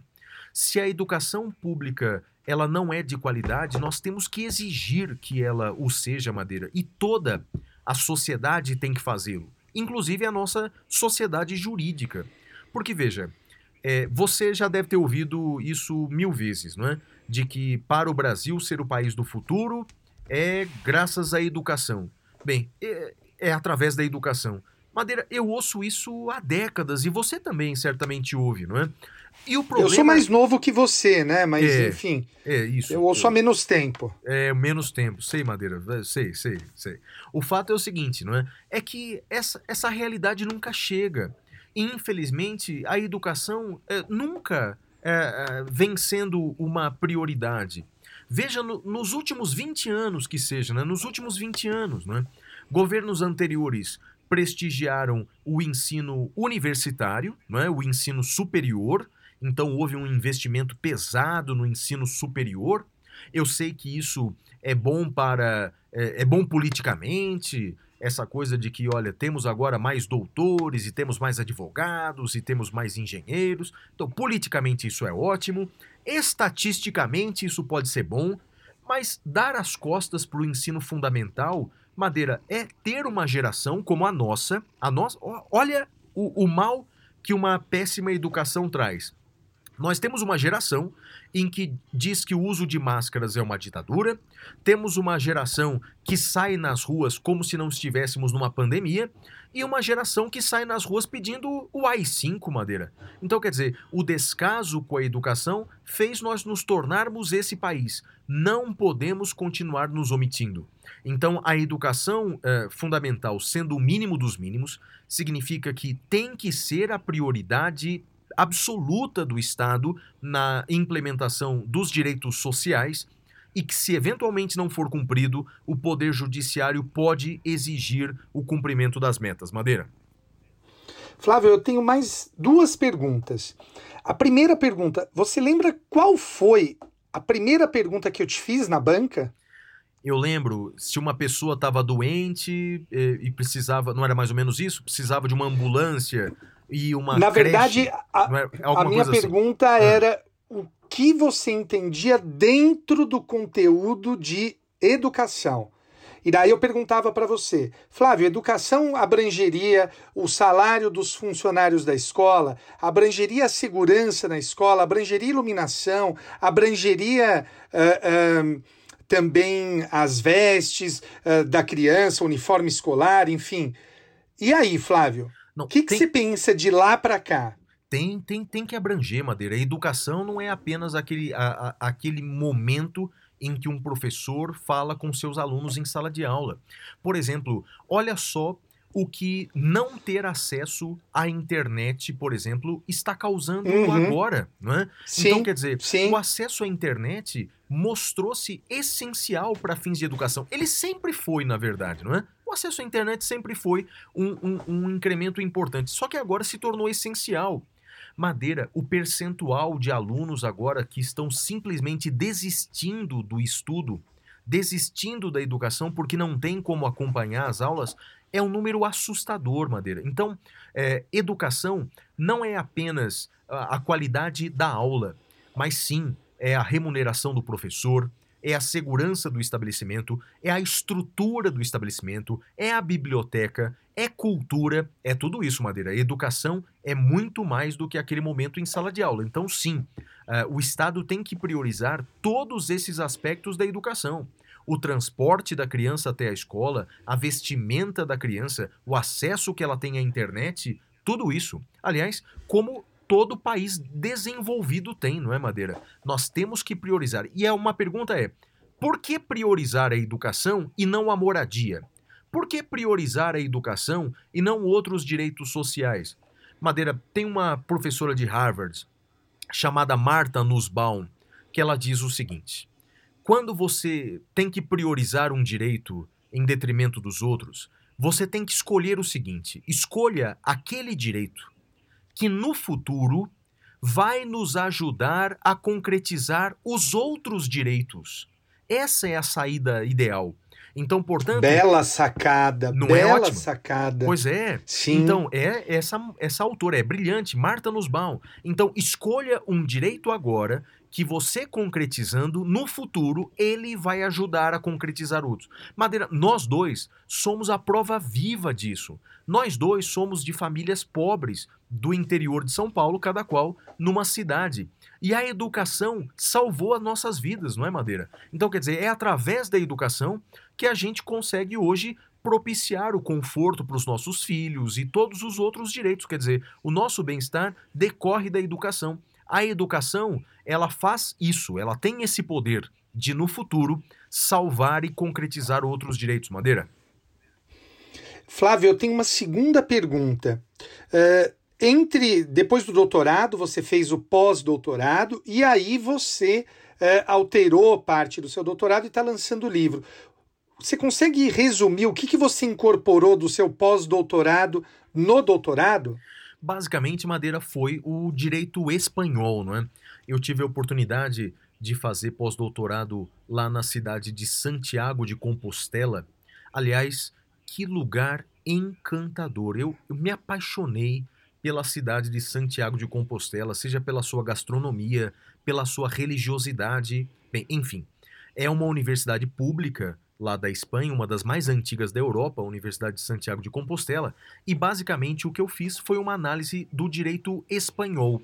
Se a educação pública ela não é de qualidade, nós temos que exigir que ela o seja, Madeira. E toda a sociedade tem que fazê-lo, inclusive a nossa sociedade jurídica. Porque, veja, é, você já deve ter ouvido isso mil vezes, não é? De que para o Brasil ser o país do futuro é graças à educação. Bem, é, é através da educação. Madeira, eu ouço isso há décadas e você também certamente ouve, não é? E o problema... Eu sou mais novo que você, né? Mas, é, enfim. É isso. Eu ouço há menos tempo. É, menos tempo. Sei, Madeira. Sei, sei, sei. O fato é o seguinte, não é? É que essa, essa realidade nunca chega. Infelizmente, a educação é, nunca é, vem sendo uma prioridade. Veja, no, nos últimos 20 anos que seja, né? nos últimos 20 anos, né? governos anteriores prestigiaram o ensino universitário, é? o ensino superior, então houve um investimento pesado no ensino superior. Eu sei que isso é bom para. é, é bom politicamente, essa coisa de que, olha, temos agora mais doutores e temos mais advogados e temos mais engenheiros. Então, politicamente isso é ótimo, estatisticamente isso pode ser bom, mas dar as costas para o ensino fundamental, Madeira, é ter uma geração como a nossa, a nossa, olha o, o mal que uma péssima educação traz. Nós temos uma geração em que diz que o uso de máscaras é uma ditadura, temos uma geração que sai nas ruas como se não estivéssemos numa pandemia, e uma geração que sai nas ruas pedindo o AI-5, Madeira. Então, quer dizer, o descaso com a educação fez nós nos tornarmos esse país. Não podemos continuar nos omitindo. Então, a educação eh, fundamental, sendo o mínimo dos mínimos, significa que tem que ser a prioridade absoluta do Estado na implementação dos direitos sociais e que, se eventualmente não for cumprido, o Poder Judiciário pode exigir o cumprimento das metas. Madeira. Flávio, eu tenho mais duas perguntas. A primeira pergunta, você lembra qual foi a primeira pergunta que eu te fiz na banca? Eu lembro, se uma pessoa estava doente e, eh, e precisava, não era mais ou menos isso? Precisava de uma ambulância e uma Na verdade, creche, a, é? a, minha assim. pergunta ah. era o que você entendia dentro do conteúdo de educação. E daí eu perguntava para você, Flávio, educação abrangeria o salário dos funcionários da escola, abrangeria a segurança na escola, abrangeria iluminação, abrangeria uh, uh, também as vestes uh, da criança, uniforme escolar, enfim. E aí, Flávio? O que, que tem... você pensa de lá para cá? Tem, tem, tem que abranger, Madeira. A educação não é apenas aquele, a, a, aquele momento em que um professor fala com seus alunos em sala de aula. Por exemplo, olha só o que não ter acesso à internet, por exemplo, está causando uhum. agora, não é? Sim, então, quer dizer, sim. o acesso à internet mostrou-se essencial para fins de educação. Ele sempre foi, na verdade, não é? O acesso à internet sempre foi um, um, um incremento importante, só que agora se tornou essencial. Madeira, o percentual de alunos agora que estão simplesmente desistindo do estudo, desistindo da educação porque não tem como acompanhar as aulas, é um número assustador, Madeira. Então, é, educação não é apenas a, a qualidade da aula, mas sim é a remuneração do professor, é a segurança do estabelecimento, é a estrutura do estabelecimento, é a biblioteca, é cultura, é tudo isso, Madeira. educação é muito mais do que aquele momento em sala de aula. Então, sim, uh, o Estado tem que priorizar todos esses aspectos da educação. O transporte da criança até a escola, a vestimenta da criança, o acesso que ela tem à internet, tudo isso. Aliás, como todo país desenvolvido tem, não é, Madeira? Nós temos que priorizar. E é uma pergunta é: por que priorizar a educação e não a moradia? Por que priorizar a educação e não outros direitos sociais? Madeira, tem uma professora de Harvard chamada Martha Nussbaum que ela diz o seguinte: quando você tem que priorizar um direito em detrimento dos outros, você tem que escolher o seguinte: escolha aquele direito que no futuro vai nos ajudar a concretizar os outros direitos. Essa é a saída ideal. Então, portanto. Bela sacada, Não é bela ótimo? sacada. Pois é. Sim. Então, é essa, essa autora é brilhante, Marta Nussbaum. Então, escolha um direito agora que você concretizando, no futuro, ele vai ajudar a concretizar outros. Madeira, nós dois somos a prova viva disso. Nós dois somos de famílias pobres do interior de São Paulo, cada qual numa cidade. E a educação salvou as nossas vidas, não é, Madeira? Então, quer dizer, é através da educação que a gente consegue hoje propiciar o conforto para os nossos filhos e todos os outros direitos. Quer dizer, o nosso bem-estar decorre da educação. A educação, ela faz isso, ela tem esse poder de, no futuro, salvar e concretizar outros direitos. Madeira? Flávio, eu tenho uma segunda pergunta. É, entre depois do doutorado, você fez o pós-doutorado e aí você é, alterou parte do seu doutorado e está lançando o livro. Você consegue resumir o que, que você incorporou do seu pós-doutorado no doutorado? Basicamente, Madeira foi o direito espanhol, não é? Eu tive a oportunidade de fazer pós-doutorado lá na cidade de Santiago de Compostela. Aliás, que lugar encantador! Eu, eu me apaixonei pela cidade de Santiago de Compostela, seja pela sua gastronomia, pela sua religiosidade, bem, enfim. É uma universidade pública lá da Espanha, uma das mais antigas da Europa, a Universidade de Santiago de Compostela, e basicamente o que eu fiz foi uma análise do direito espanhol.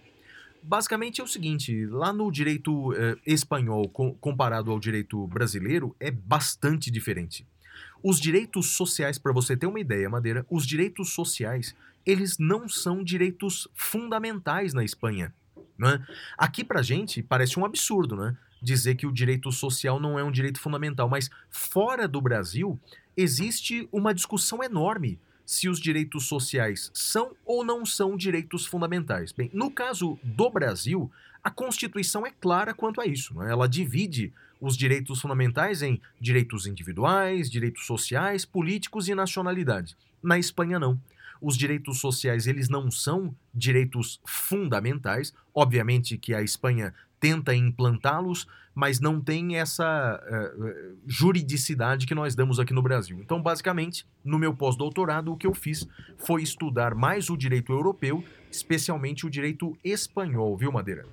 Basicamente é o seguinte, lá no direito eh, espanhol co- comparado ao direito brasileiro é bastante diferente. Os direitos sociais, para você ter uma ideia, Madeira, os direitos sociais, eles não são direitos fundamentais na Espanha. Né? Aqui pra gente parece um absurdo, né? Dizer que o direito social não é um direito fundamental, mas fora do Brasil existe uma discussão enorme se os direitos sociais são ou não são direitos fundamentais. Bem, no caso do Brasil, a Constituição é clara quanto a isso. Né? Ela divide os direitos fundamentais em direitos individuais, direitos sociais, políticos e nacionalidade. Na Espanha, não. Os direitos sociais, eles não são direitos fundamentais. Obviamente que a Espanha tenta implantá-los, mas não tem essa eh, juridicidade que nós damos aqui no Brasil. Então, basicamente, no meu pós-doutorado, o que eu fiz foi estudar mais o direito europeu, especialmente o direito espanhol, viu, Madeira?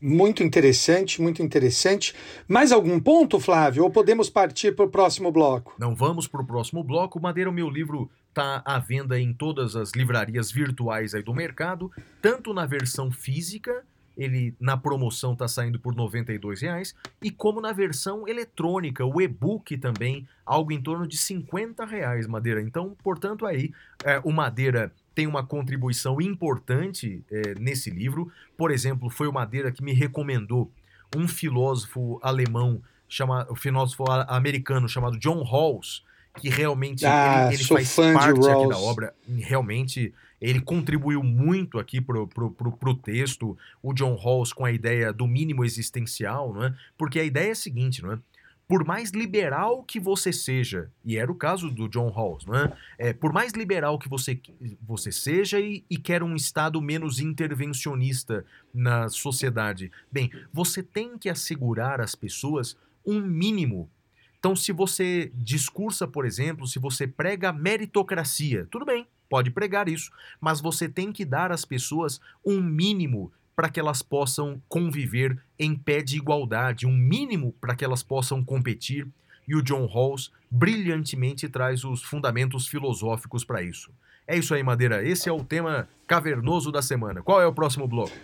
Muito interessante, muito interessante. Mais algum ponto, Flávio? Ou podemos partir para o próximo bloco? Não vamos para o próximo bloco. Madeira, o meu livro está à venda em todas as livrarias virtuais aí do mercado, tanto na versão física, ele na promoção está saindo por 92 reais, e como na versão eletrônica, o e-book também, algo em torno de 50 reais, Madeira. Então, portanto, aí é, o Madeira tem uma contribuição importante é, nesse livro. Por exemplo, foi o Madeira que me recomendou um filósofo alemão, chama, um filósofo americano chamado John Rawls, que realmente Ah, ele, ele sou faz parte aqui da obra. Realmente, ele contribuiu muito aqui pro, pro, pro, pro texto, o John Rawls com a ideia do mínimo existencial, não é? Porque a ideia é a seguinte, não é? Por mais liberal que você seja, e era o caso do John Rawls, não é? é por mais liberal que você, você seja e, e quer um Estado menos intervencionista na sociedade, bem, você tem que assegurar às pessoas um mínimo então, se você discursa, por exemplo, se você prega meritocracia, tudo bem, pode pregar isso, mas você tem que dar às pessoas um mínimo para que elas possam conviver em pé de igualdade, um mínimo para que elas possam competir. E o John Rawls brilhantemente traz os fundamentos filosóficos para isso. É isso aí, Madeira. Esse é o tema cavernoso da semana. Qual é o próximo bloco?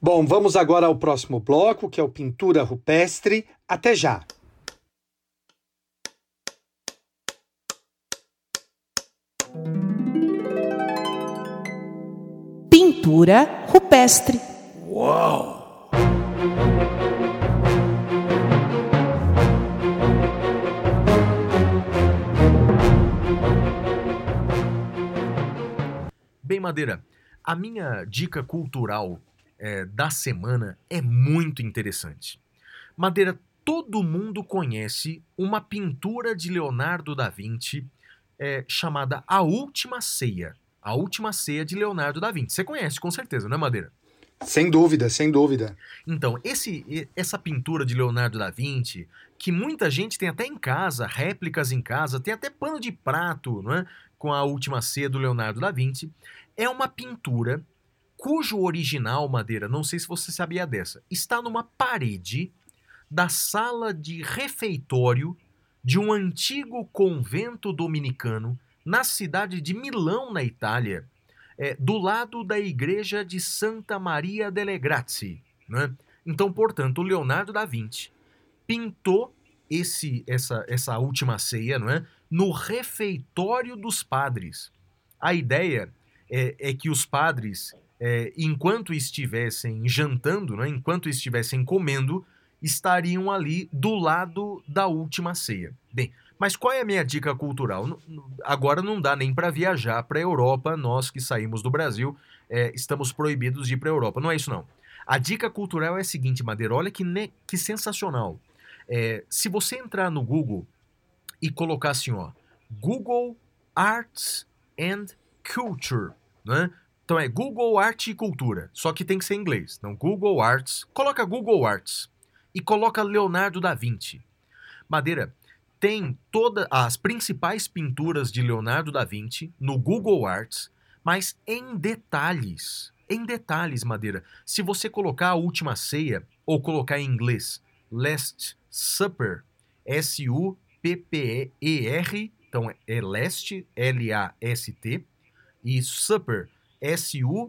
Bom, vamos agora ao próximo bloco, que é o Pintura Rupestre. Até já! Pintura rupestre. Bem, Madeira, a minha dica cultural é, da semana é muito interessante. Madeira, todo mundo conhece uma pintura de Leonardo da Vinci é, chamada A Última Ceia. A Última Ceia de Leonardo da Vinci. Você conhece, com certeza, não é, Madeira? Sem dúvida, sem dúvida. Então, esse, essa pintura de Leonardo da Vinci, que muita gente tem até em casa, réplicas em casa, tem até pano de prato, não é? Com a última ceia do Leonardo da Vinci, é uma pintura cujo original, Madeira, não sei se você sabia dessa, está numa parede da sala de refeitório de um antigo convento dominicano na cidade de Milão, na Itália, é, do lado da igreja de Santa Maria delle Grazie. Né? Então, portanto, Leonardo da Vinci pintou esse, essa, essa última ceia não é? no refeitório dos padres. A ideia é, é que os padres, é, enquanto estivessem jantando, né, enquanto estivessem comendo, estariam ali do lado da última ceia. Bem, mas qual é a minha dica cultural? Agora não dá nem para viajar para a Europa, nós que saímos do Brasil é, estamos proibidos de ir para a Europa. Não é isso não. A dica cultural é a seguinte, Madeira, olha que, ne... que sensacional. É, se você entrar no Google e colocar assim, ó, Google Arts and Culture, né? Então é Google Arte e Cultura, só que tem que ser em inglês. Então Google Arts, coloca Google Arts e coloca Leonardo da Vinci. Madeira, tem todas as principais pinturas de Leonardo da Vinci no Google Arts, mas em detalhes. Em detalhes, Madeira. Se você colocar a última ceia ou colocar em inglês Last Supper, S-U-P-P-E-R, então é Last, L-A-S-T, e Supper, S-U-P-P-E-R.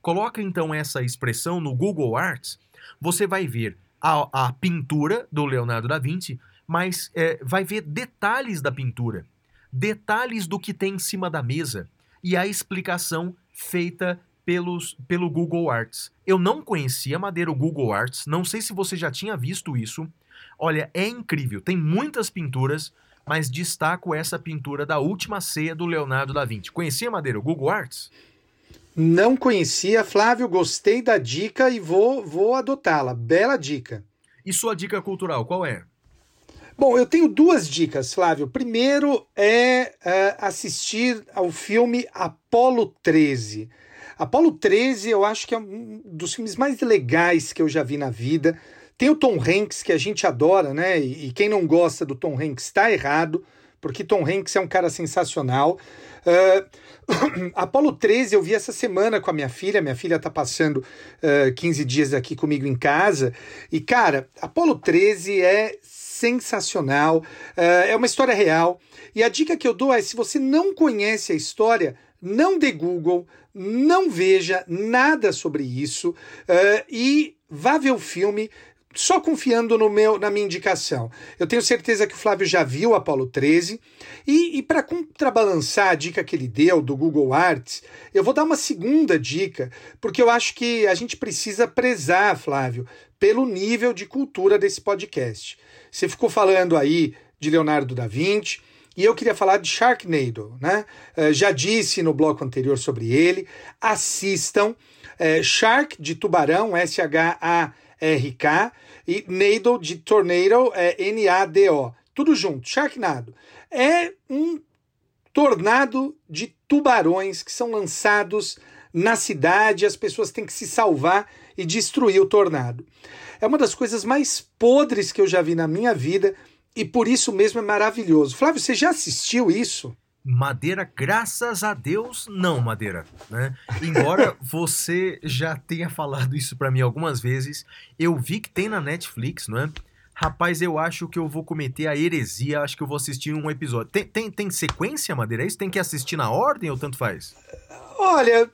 Coloca então essa expressão no Google Arts você vai ver a, a pintura do Leonardo da Vinci, mas é, vai ver detalhes da pintura, detalhes do que tem em cima da mesa e a explicação feita pelos, pelo Google Arts. Eu não conhecia Madeira o Google Arts, não sei se você já tinha visto isso. Olha, é incrível, tem muitas pinturas, mas destaco essa pintura da última ceia do Leonardo da Vinci. Conhecia Madeira o Google Arts? Não conhecia, Flávio, gostei da dica e vou, vou adotá-la. Bela dica. E sua dica cultural, qual é? Bom, eu tenho duas dicas, Flávio. Primeiro é, é assistir ao filme Apolo 13. Apolo 13 eu acho que é um dos filmes mais legais que eu já vi na vida. Tem o Tom Hanks, que a gente adora, né? E, e quem não gosta do Tom Hanks está errado, porque Tom Hanks é um cara sensacional. Uh, Apolo 13 eu vi essa semana com a minha filha. Minha filha tá passando uh, 15 dias aqui comigo em casa. E, cara, Apolo 13 é sensacional. Uh, é uma história real. E a dica que eu dou é: se você não conhece a história, não dê Google, não veja nada sobre isso uh, e vá ver o filme só confiando no meu, na minha indicação. Eu tenho certeza que o Flávio já viu Apolo 13. E, e para contrabalançar a dica que ele deu do Google Arts, eu vou dar uma segunda dica, porque eu acho que a gente precisa prezar, Flávio, pelo nível de cultura desse podcast. Você ficou falando aí de Leonardo da Vinci. E eu queria falar de Sharknado, né? Uh, já disse no bloco anterior sobre ele. Assistam. Uh, Shark de tubarão, S-H-A RK, e Nado de Tornado é N-A-D-O. Tudo junto, Sharknado. É um tornado de tubarões que são lançados na cidade, as pessoas têm que se salvar e destruir o tornado. É uma das coisas mais podres que eu já vi na minha vida e por isso mesmo é maravilhoso. Flávio, você já assistiu isso? Madeira, graças a Deus, não, Madeira. Né? Embora você já tenha falado isso para mim algumas vezes, eu vi que tem na Netflix, não é? Rapaz, eu acho que eu vou cometer a heresia, acho que eu vou assistir um episódio. Tem, tem, tem sequência, Madeira? É isso? Tem que assistir na ordem ou tanto faz? Olha,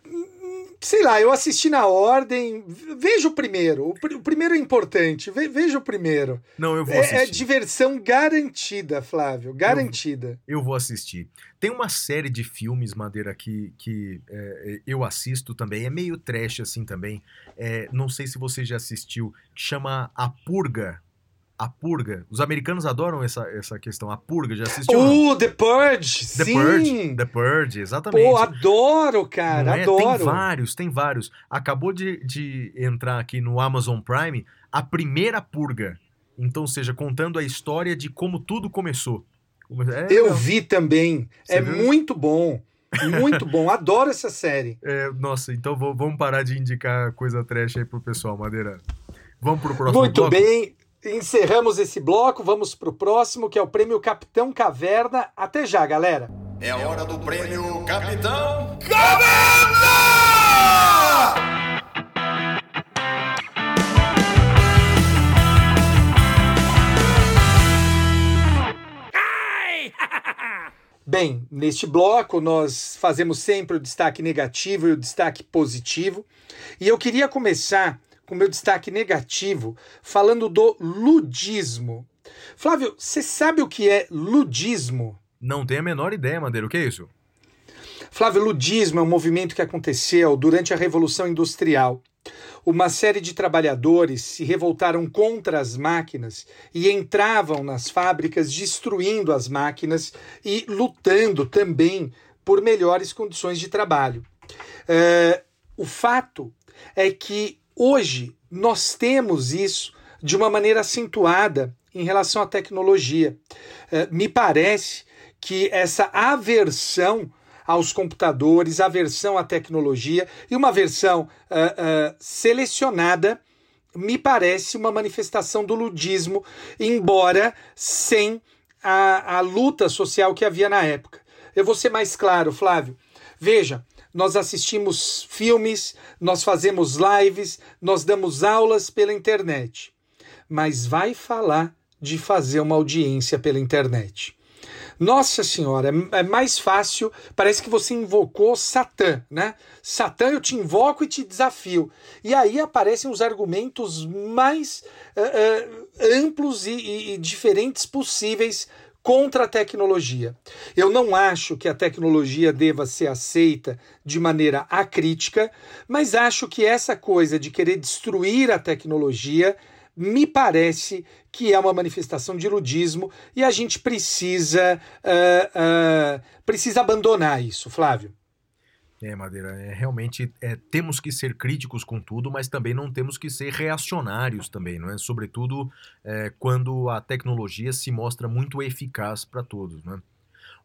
sei lá, eu assisti na ordem. Veja o primeiro. O, pr o primeiro é importante. Ve veja o primeiro. Não, eu vou assistir. É, é diversão garantida, Flávio. Garantida. Eu, eu, vou assistir. Tem uma série de filmes, Madeira, que, que é, eu assisto também. É meio trash assim também. É, não sei se você já assistiu. Chama A Purga. A Purga. Os americanos adoram essa, essa questão. A Purga, já assistiu? Uh, The Purge! The sim! Purge. The Purge, exatamente. Pô, adoro, cara, é? adoro. Tem vários, tem vários. Acabou de, de entrar aqui no Amazon Prime a primeira Purga. Então, ou seja, contando a história de como tudo começou. É, Eu não, vi também. Você é viu? muito bom. Muito bom. Adoro essa série. é, nossa, então vou- vamos parar de indicar coisa trash aí pro pessoal, Madeira. Vamos pro próximo Muito bloco? bem. Encerramos esse bloco. Vamos pro próximo, que é o prêmio Capitão Caverna. Até já, galera. É hora do prêmio Capitão Bem, neste bloco nós fazemos sempre o destaque negativo e o destaque positivo. E eu queria começar com meu destaque negativo falando do ludismo. Flávio, você sabe o que é ludismo? Não tenho a menor ideia, Madeira. O que é isso? Flávio, ludismo é um movimento que aconteceu durante a Revolução Industrial. Uma série de trabalhadores se revoltaram contra as máquinas e entravam nas fábricas destruindo as máquinas e lutando também por melhores condições de trabalho. É, o fato é que hoje nós temos isso de uma maneira acentuada em relação à tecnologia. É, me parece que essa aversão aos computadores, aversão à tecnologia e uma versão ah, ah, selecionada me parece uma manifestação do ludismo, embora sem a, a luta social que havia na época. Eu vou ser mais claro, Flávio. Veja, nós assistimos filmes, nós fazemos lives, nós damos aulas pela internet. Mas vai falar de fazer uma audiência pela internet. Nossa senhora, é é mais fácil. Parece que você invocou Satã, né? Satã, eu te invoco e te desafio. E aí aparecem os argumentos mais eh, eh, amplos e, e- e diferentes possíveis contra a tecnologia. Eu não acho que a tecnologia deva ser aceita de maneira acrítica, mas acho que essa coisa de querer destruir a tecnologia me parece que é uma manifestação de ludismo e a gente precisa ah, ah, precisa abandonar isso, Flávio. É, Madeira, é, realmente é, temos que ser críticos com tudo, mas também não temos que ser reacionários também, não é? Sobretudo é, quando a tecnologia se mostra muito eficaz para todos, não é?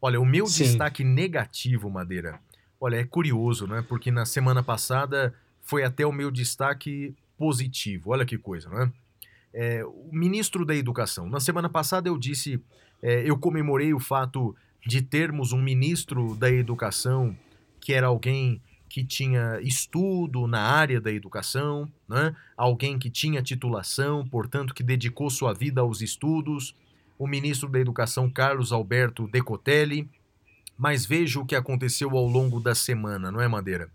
Olha, o meu Sim. destaque negativo, Madeira, olha, é curioso, não é? Porque na semana passada foi até o meu destaque positivo, olha que coisa, não é? É, o ministro da Educação, na semana passada eu disse, é, eu comemorei o fato de termos um ministro da Educação que era alguém que tinha estudo na área da educação, né? alguém que tinha titulação, portanto, que dedicou sua vida aos estudos, o ministro da Educação Carlos Alberto Decotelli. Mas veja o que aconteceu ao longo da semana, não é, Madeira?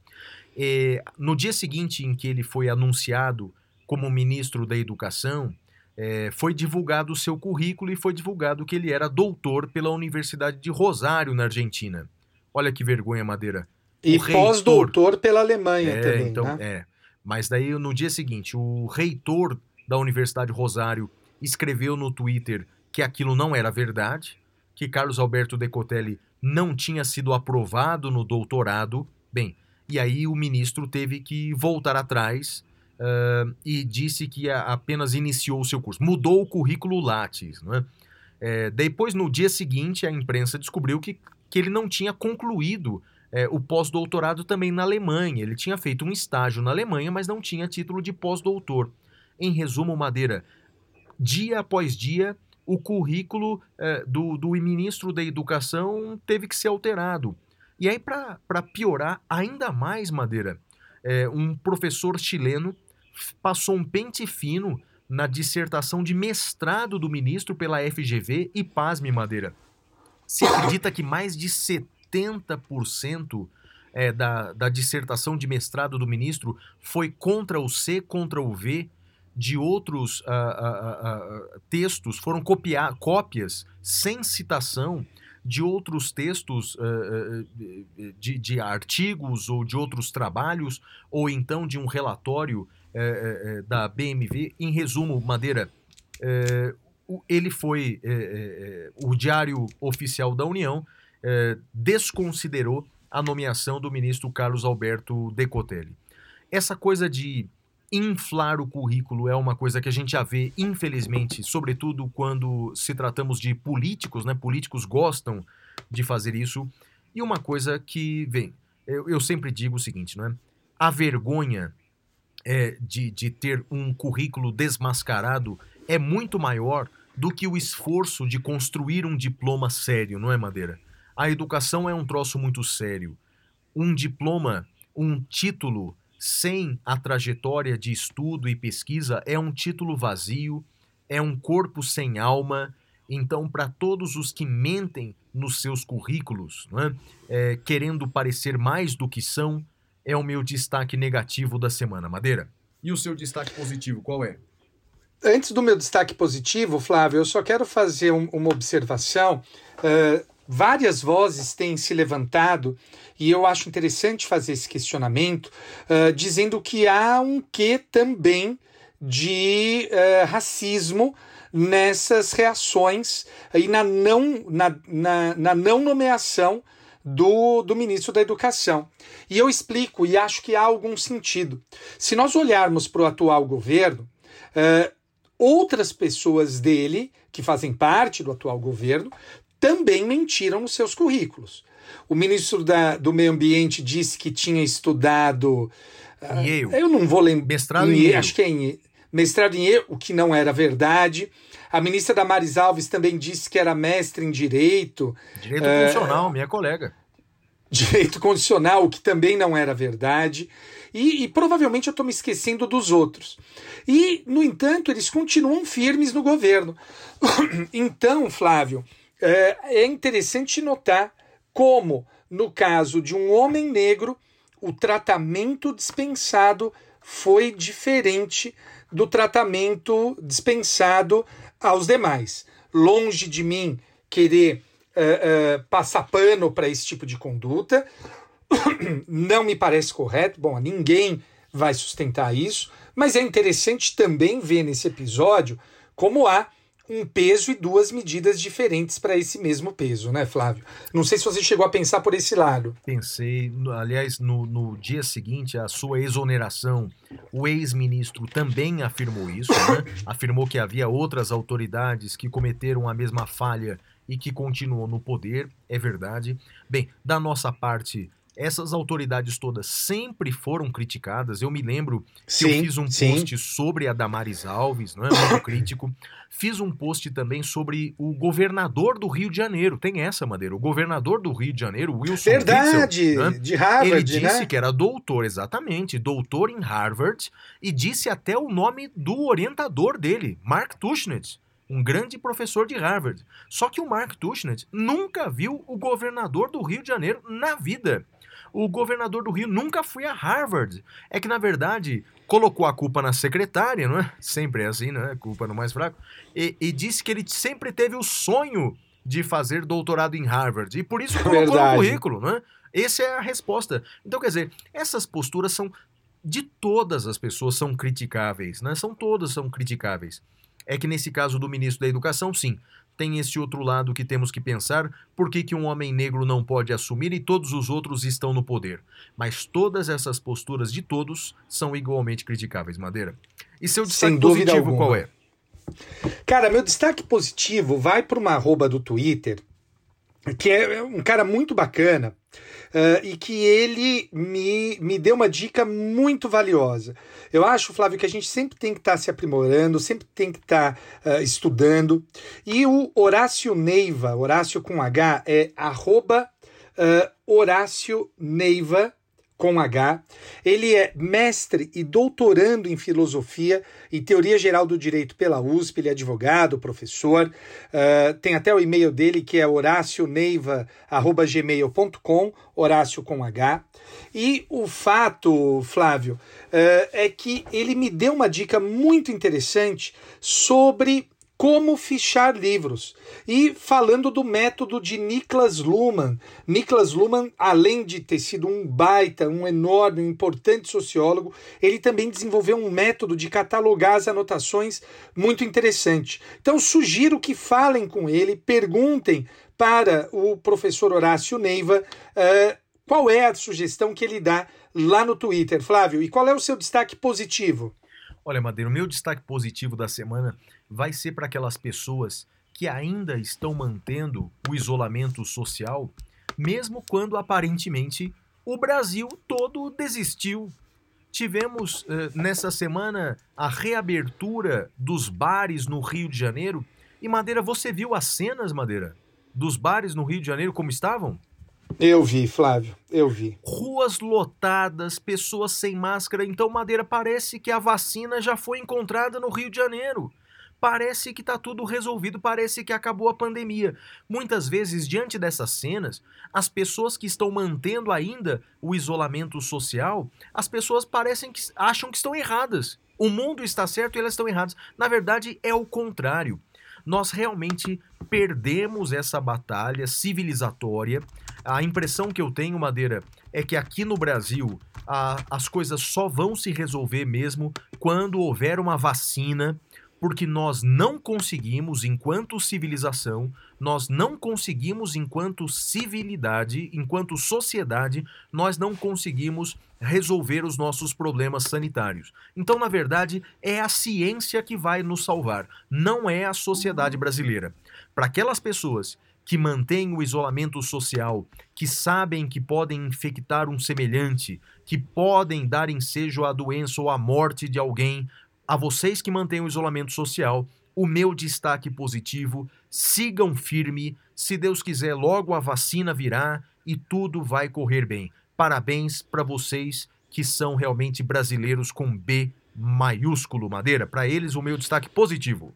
É, no dia seguinte em que ele foi anunciado como ministro da Educação, é, foi divulgado o seu currículo e foi divulgado que ele era doutor pela Universidade de Rosário, na Argentina. Olha que vergonha, Madeira. E pós-doutor pela Alemanha É, também, então, né? é. Mas daí, no dia seguinte, o reitor da Universidade Rosário escreveu no Twitter que aquilo não era verdade, que Carlos Alberto Decotelli não tinha sido aprovado no doutorado. Bem, e aí o ministro teve que voltar atrás ah, e disse que apenas iniciou o seu curso. Mudou o currículo Lattes, não é? É, depois, no dia seguinte, a imprensa descobriu que, que ele não tinha concluído é, o pós-doutorado também na Alemanha. Ele tinha feito um estágio na Alemanha, mas não tinha título de pós-doutor. Em resumo, Madeira, dia após dia, o currículo é, do, do ministro da Educação teve que ser alterado. E aí, para piorar ainda mais, Madeira, é, um professor chileno passou um pente fino na dissertação de mestrado do ministro pela FGV e, pasme, Madeira, se acredita que mais de 70% é, da, da dissertação de mestrado do ministro foi contra o C, contra o V de outros ah, ah, ah, textos, foram copiar, cópias sem citação de outros textos de, de artigos ou de outros trabalhos, ou então de um relatório eh, eh, eh, da BMV. Em resumo, Madeira, ele foi. O Diário Oficial da União é, desconsiderou a nomeação do ministro Carlos Alberto Decotelli. Essa coisa de inflar o currículo é uma coisa que a gente já vê, infelizmente, sobretudo quando se tratamos de políticos, né? Políticos gostam de fazer isso. E uma coisa que, vem, eu, eu sempre digo o seguinte, não é? A vergonha é, de, de ter um currículo desmascarado é muito maior do que o esforço de construir um diploma sério, não é, Madeira? A educação é um troço muito sério. Um diploma, um título sem a trajetória de estudo e pesquisa é um título vazio, é um corpo sem alma. Então, para todos os que mentem nos seus currículos, é? É, querendo parecer mais do que são, é o meu destaque negativo da semana, Madeira. E o seu destaque positivo, qual é? Antes do meu destaque positivo, Flávio, eu só quero fazer um, uma observação. Uh, várias vozes têm se levantado e eu acho interessante fazer esse questionamento, uh, dizendo que há um quê também de uh, racismo nessas reações e na não, na, na, na não nomeação do, do ministro da Educação. E eu explico e acho que há algum sentido. Se nós olharmos para o atual governo, uh, outras pessoas dele, que fazem parte do atual governo, também mentiram nos seus currículos. O ministro da, do Meio Ambiente disse que tinha estudado. Uh, eu não vou lembrar. Mestrado em, em Acho que é em mestrado em o que não era verdade. A ministra Damares Alves também disse que era mestre em direito. Direito constitucional, minha colega. Direito constitucional, o que também não era verdade. E, e provavelmente eu estou me esquecendo dos outros. E, no entanto, eles continuam firmes no governo. então, Flávio, é, é interessante notar como, no caso de um homem negro, o tratamento dispensado foi diferente do tratamento dispensado aos demais. Longe de mim querer uh, uh, passar pano para esse tipo de conduta, não me parece correto. Bom, ninguém vai sustentar isso, mas é interessante também ver nesse episódio como há um peso e duas medidas diferentes para esse mesmo peso, né, Flávio? Não sei se você chegou a pensar por esse lado. Pensei, aliás, no, no dia seguinte, a sua exoneração, o ex-ministro também afirmou isso, né? afirmou que havia outras autoridades que cometeram a mesma falha e que continuam no poder, é verdade. Bem, da nossa parte, essas autoridades todas sempre foram criticadas. Eu me lembro que sim, eu fiz um sim. post sobre a Damares Alves, não é muito crítico. Fiz um post também sobre o governador do Rio de Janeiro. Tem essa, Madeira. O governador do Rio de Janeiro, Wilson Verdade, Witzel, né? de Harvard, Ele disse né? que era doutor, exatamente, doutor em Harvard, e disse até o nome do orientador dele, Mark Tushnet um grande professor de Harvard. Só que o Mark Tushnet nunca viu o governador do Rio de Janeiro na vida o governador do Rio nunca foi a Harvard. É que, na verdade, colocou a culpa na secretária, não é? Sempre é assim, não é? Culpa no mais fraco. E, e disse que ele sempre teve o sonho de fazer doutorado em Harvard. E por isso colocou verdade. no currículo, não é? Essa é a resposta. Então, quer dizer, essas posturas são de todas as pessoas são criticáveis, né? São todas são criticáveis. É que nesse caso do ministro da Educação, sim, tem esse outro lado que temos que pensar: por que, que um homem negro não pode assumir e todos os outros estão no poder? Mas todas essas posturas de todos são igualmente criticáveis, Madeira. E seu destaque positivo alguma. qual é? Cara, meu destaque positivo vai para uma arroba do Twitter, que é um cara muito bacana, uh, e que ele me, me deu uma dica muito valiosa. Eu acho, Flávio, que a gente sempre tem que estar tá se aprimorando, sempre tem que estar tá, uh, estudando. E o Horácio Neiva, Horácio com H, é arroba uh, Horácio Neiva, com H. Ele é mestre e doutorando em filosofia e teoria geral do direito pela USP. Ele é advogado, professor. Uh, tem até o e-mail dele que é horacioneiva.gmail.com, Horácio com H. E o fato, Flávio, uh, é que ele me deu uma dica muito interessante sobre como fichar livros. E falando do método de Niklas Luhmann. Niklas Luhmann, além de ter sido um baita, um enorme, importante sociólogo, ele também desenvolveu um método de catalogar as anotações muito interessante. Então sugiro que falem com ele, perguntem para o professor Horácio Neiva uh, qual é a sugestão que ele dá lá no Twitter. Flávio, e qual é o seu destaque positivo? Olha, Madeira, o meu destaque positivo da semana vai ser para aquelas pessoas que ainda estão mantendo o isolamento social, mesmo quando aparentemente o Brasil todo desistiu. Tivemos uh, nessa semana a reabertura dos bares no Rio de Janeiro. E Madeira, você viu as cenas, Madeira, dos bares no Rio de Janeiro como estavam? Eu vi, Flávio, eu vi. Ruas lotadas, pessoas sem máscara. Então, Madeira, parece que a vacina já foi encontrada no Rio de Janeiro. Parece que está tudo resolvido, parece que acabou a pandemia. Muitas vezes, diante dessas cenas, as pessoas que estão mantendo ainda o isolamento social, as pessoas parecem que acham que estão erradas. O mundo está certo e elas estão erradas. Na verdade, é o contrário nós realmente perdemos essa batalha civilizatória. A impressão que eu tenho, Madeira, é que aqui no Brasil a, as coisas só vão se resolver mesmo quando houver uma vacina porque nós não conseguimos, enquanto civilização, nós não conseguimos, enquanto civilidade, enquanto sociedade, nós não conseguimos resolver os nossos problemas sanitários. Então, na verdade, é a ciência que vai nos salvar, não é a sociedade brasileira. Para aquelas pessoas que mantêm o isolamento social, que sabem que podem infectar um semelhante, que podem dar ensejo à doença ou à morte de alguém, a vocês que mantêm o isolamento social, o meu destaque positivo: sigam firme. Se Deus quiser, logo a vacina virá e tudo vai correr bem. Parabéns para vocês que são realmente brasileiros com B maiúsculo, Madeira. Para eles, o meu destaque positivo.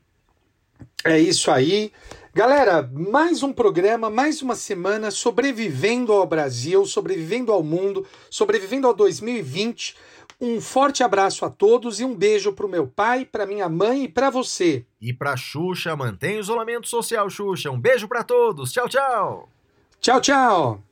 É isso aí. Galera, mais um programa, mais uma semana sobrevivendo ao Brasil, sobrevivendo ao mundo, sobrevivendo ao 2020. Um forte abraço a todos e um beijo pro meu pai, pra minha mãe e pra você. E pra Xuxa, mantém o isolamento social, Xuxa. Um beijo para todos. Tchau, tchau. Tchau, tchau.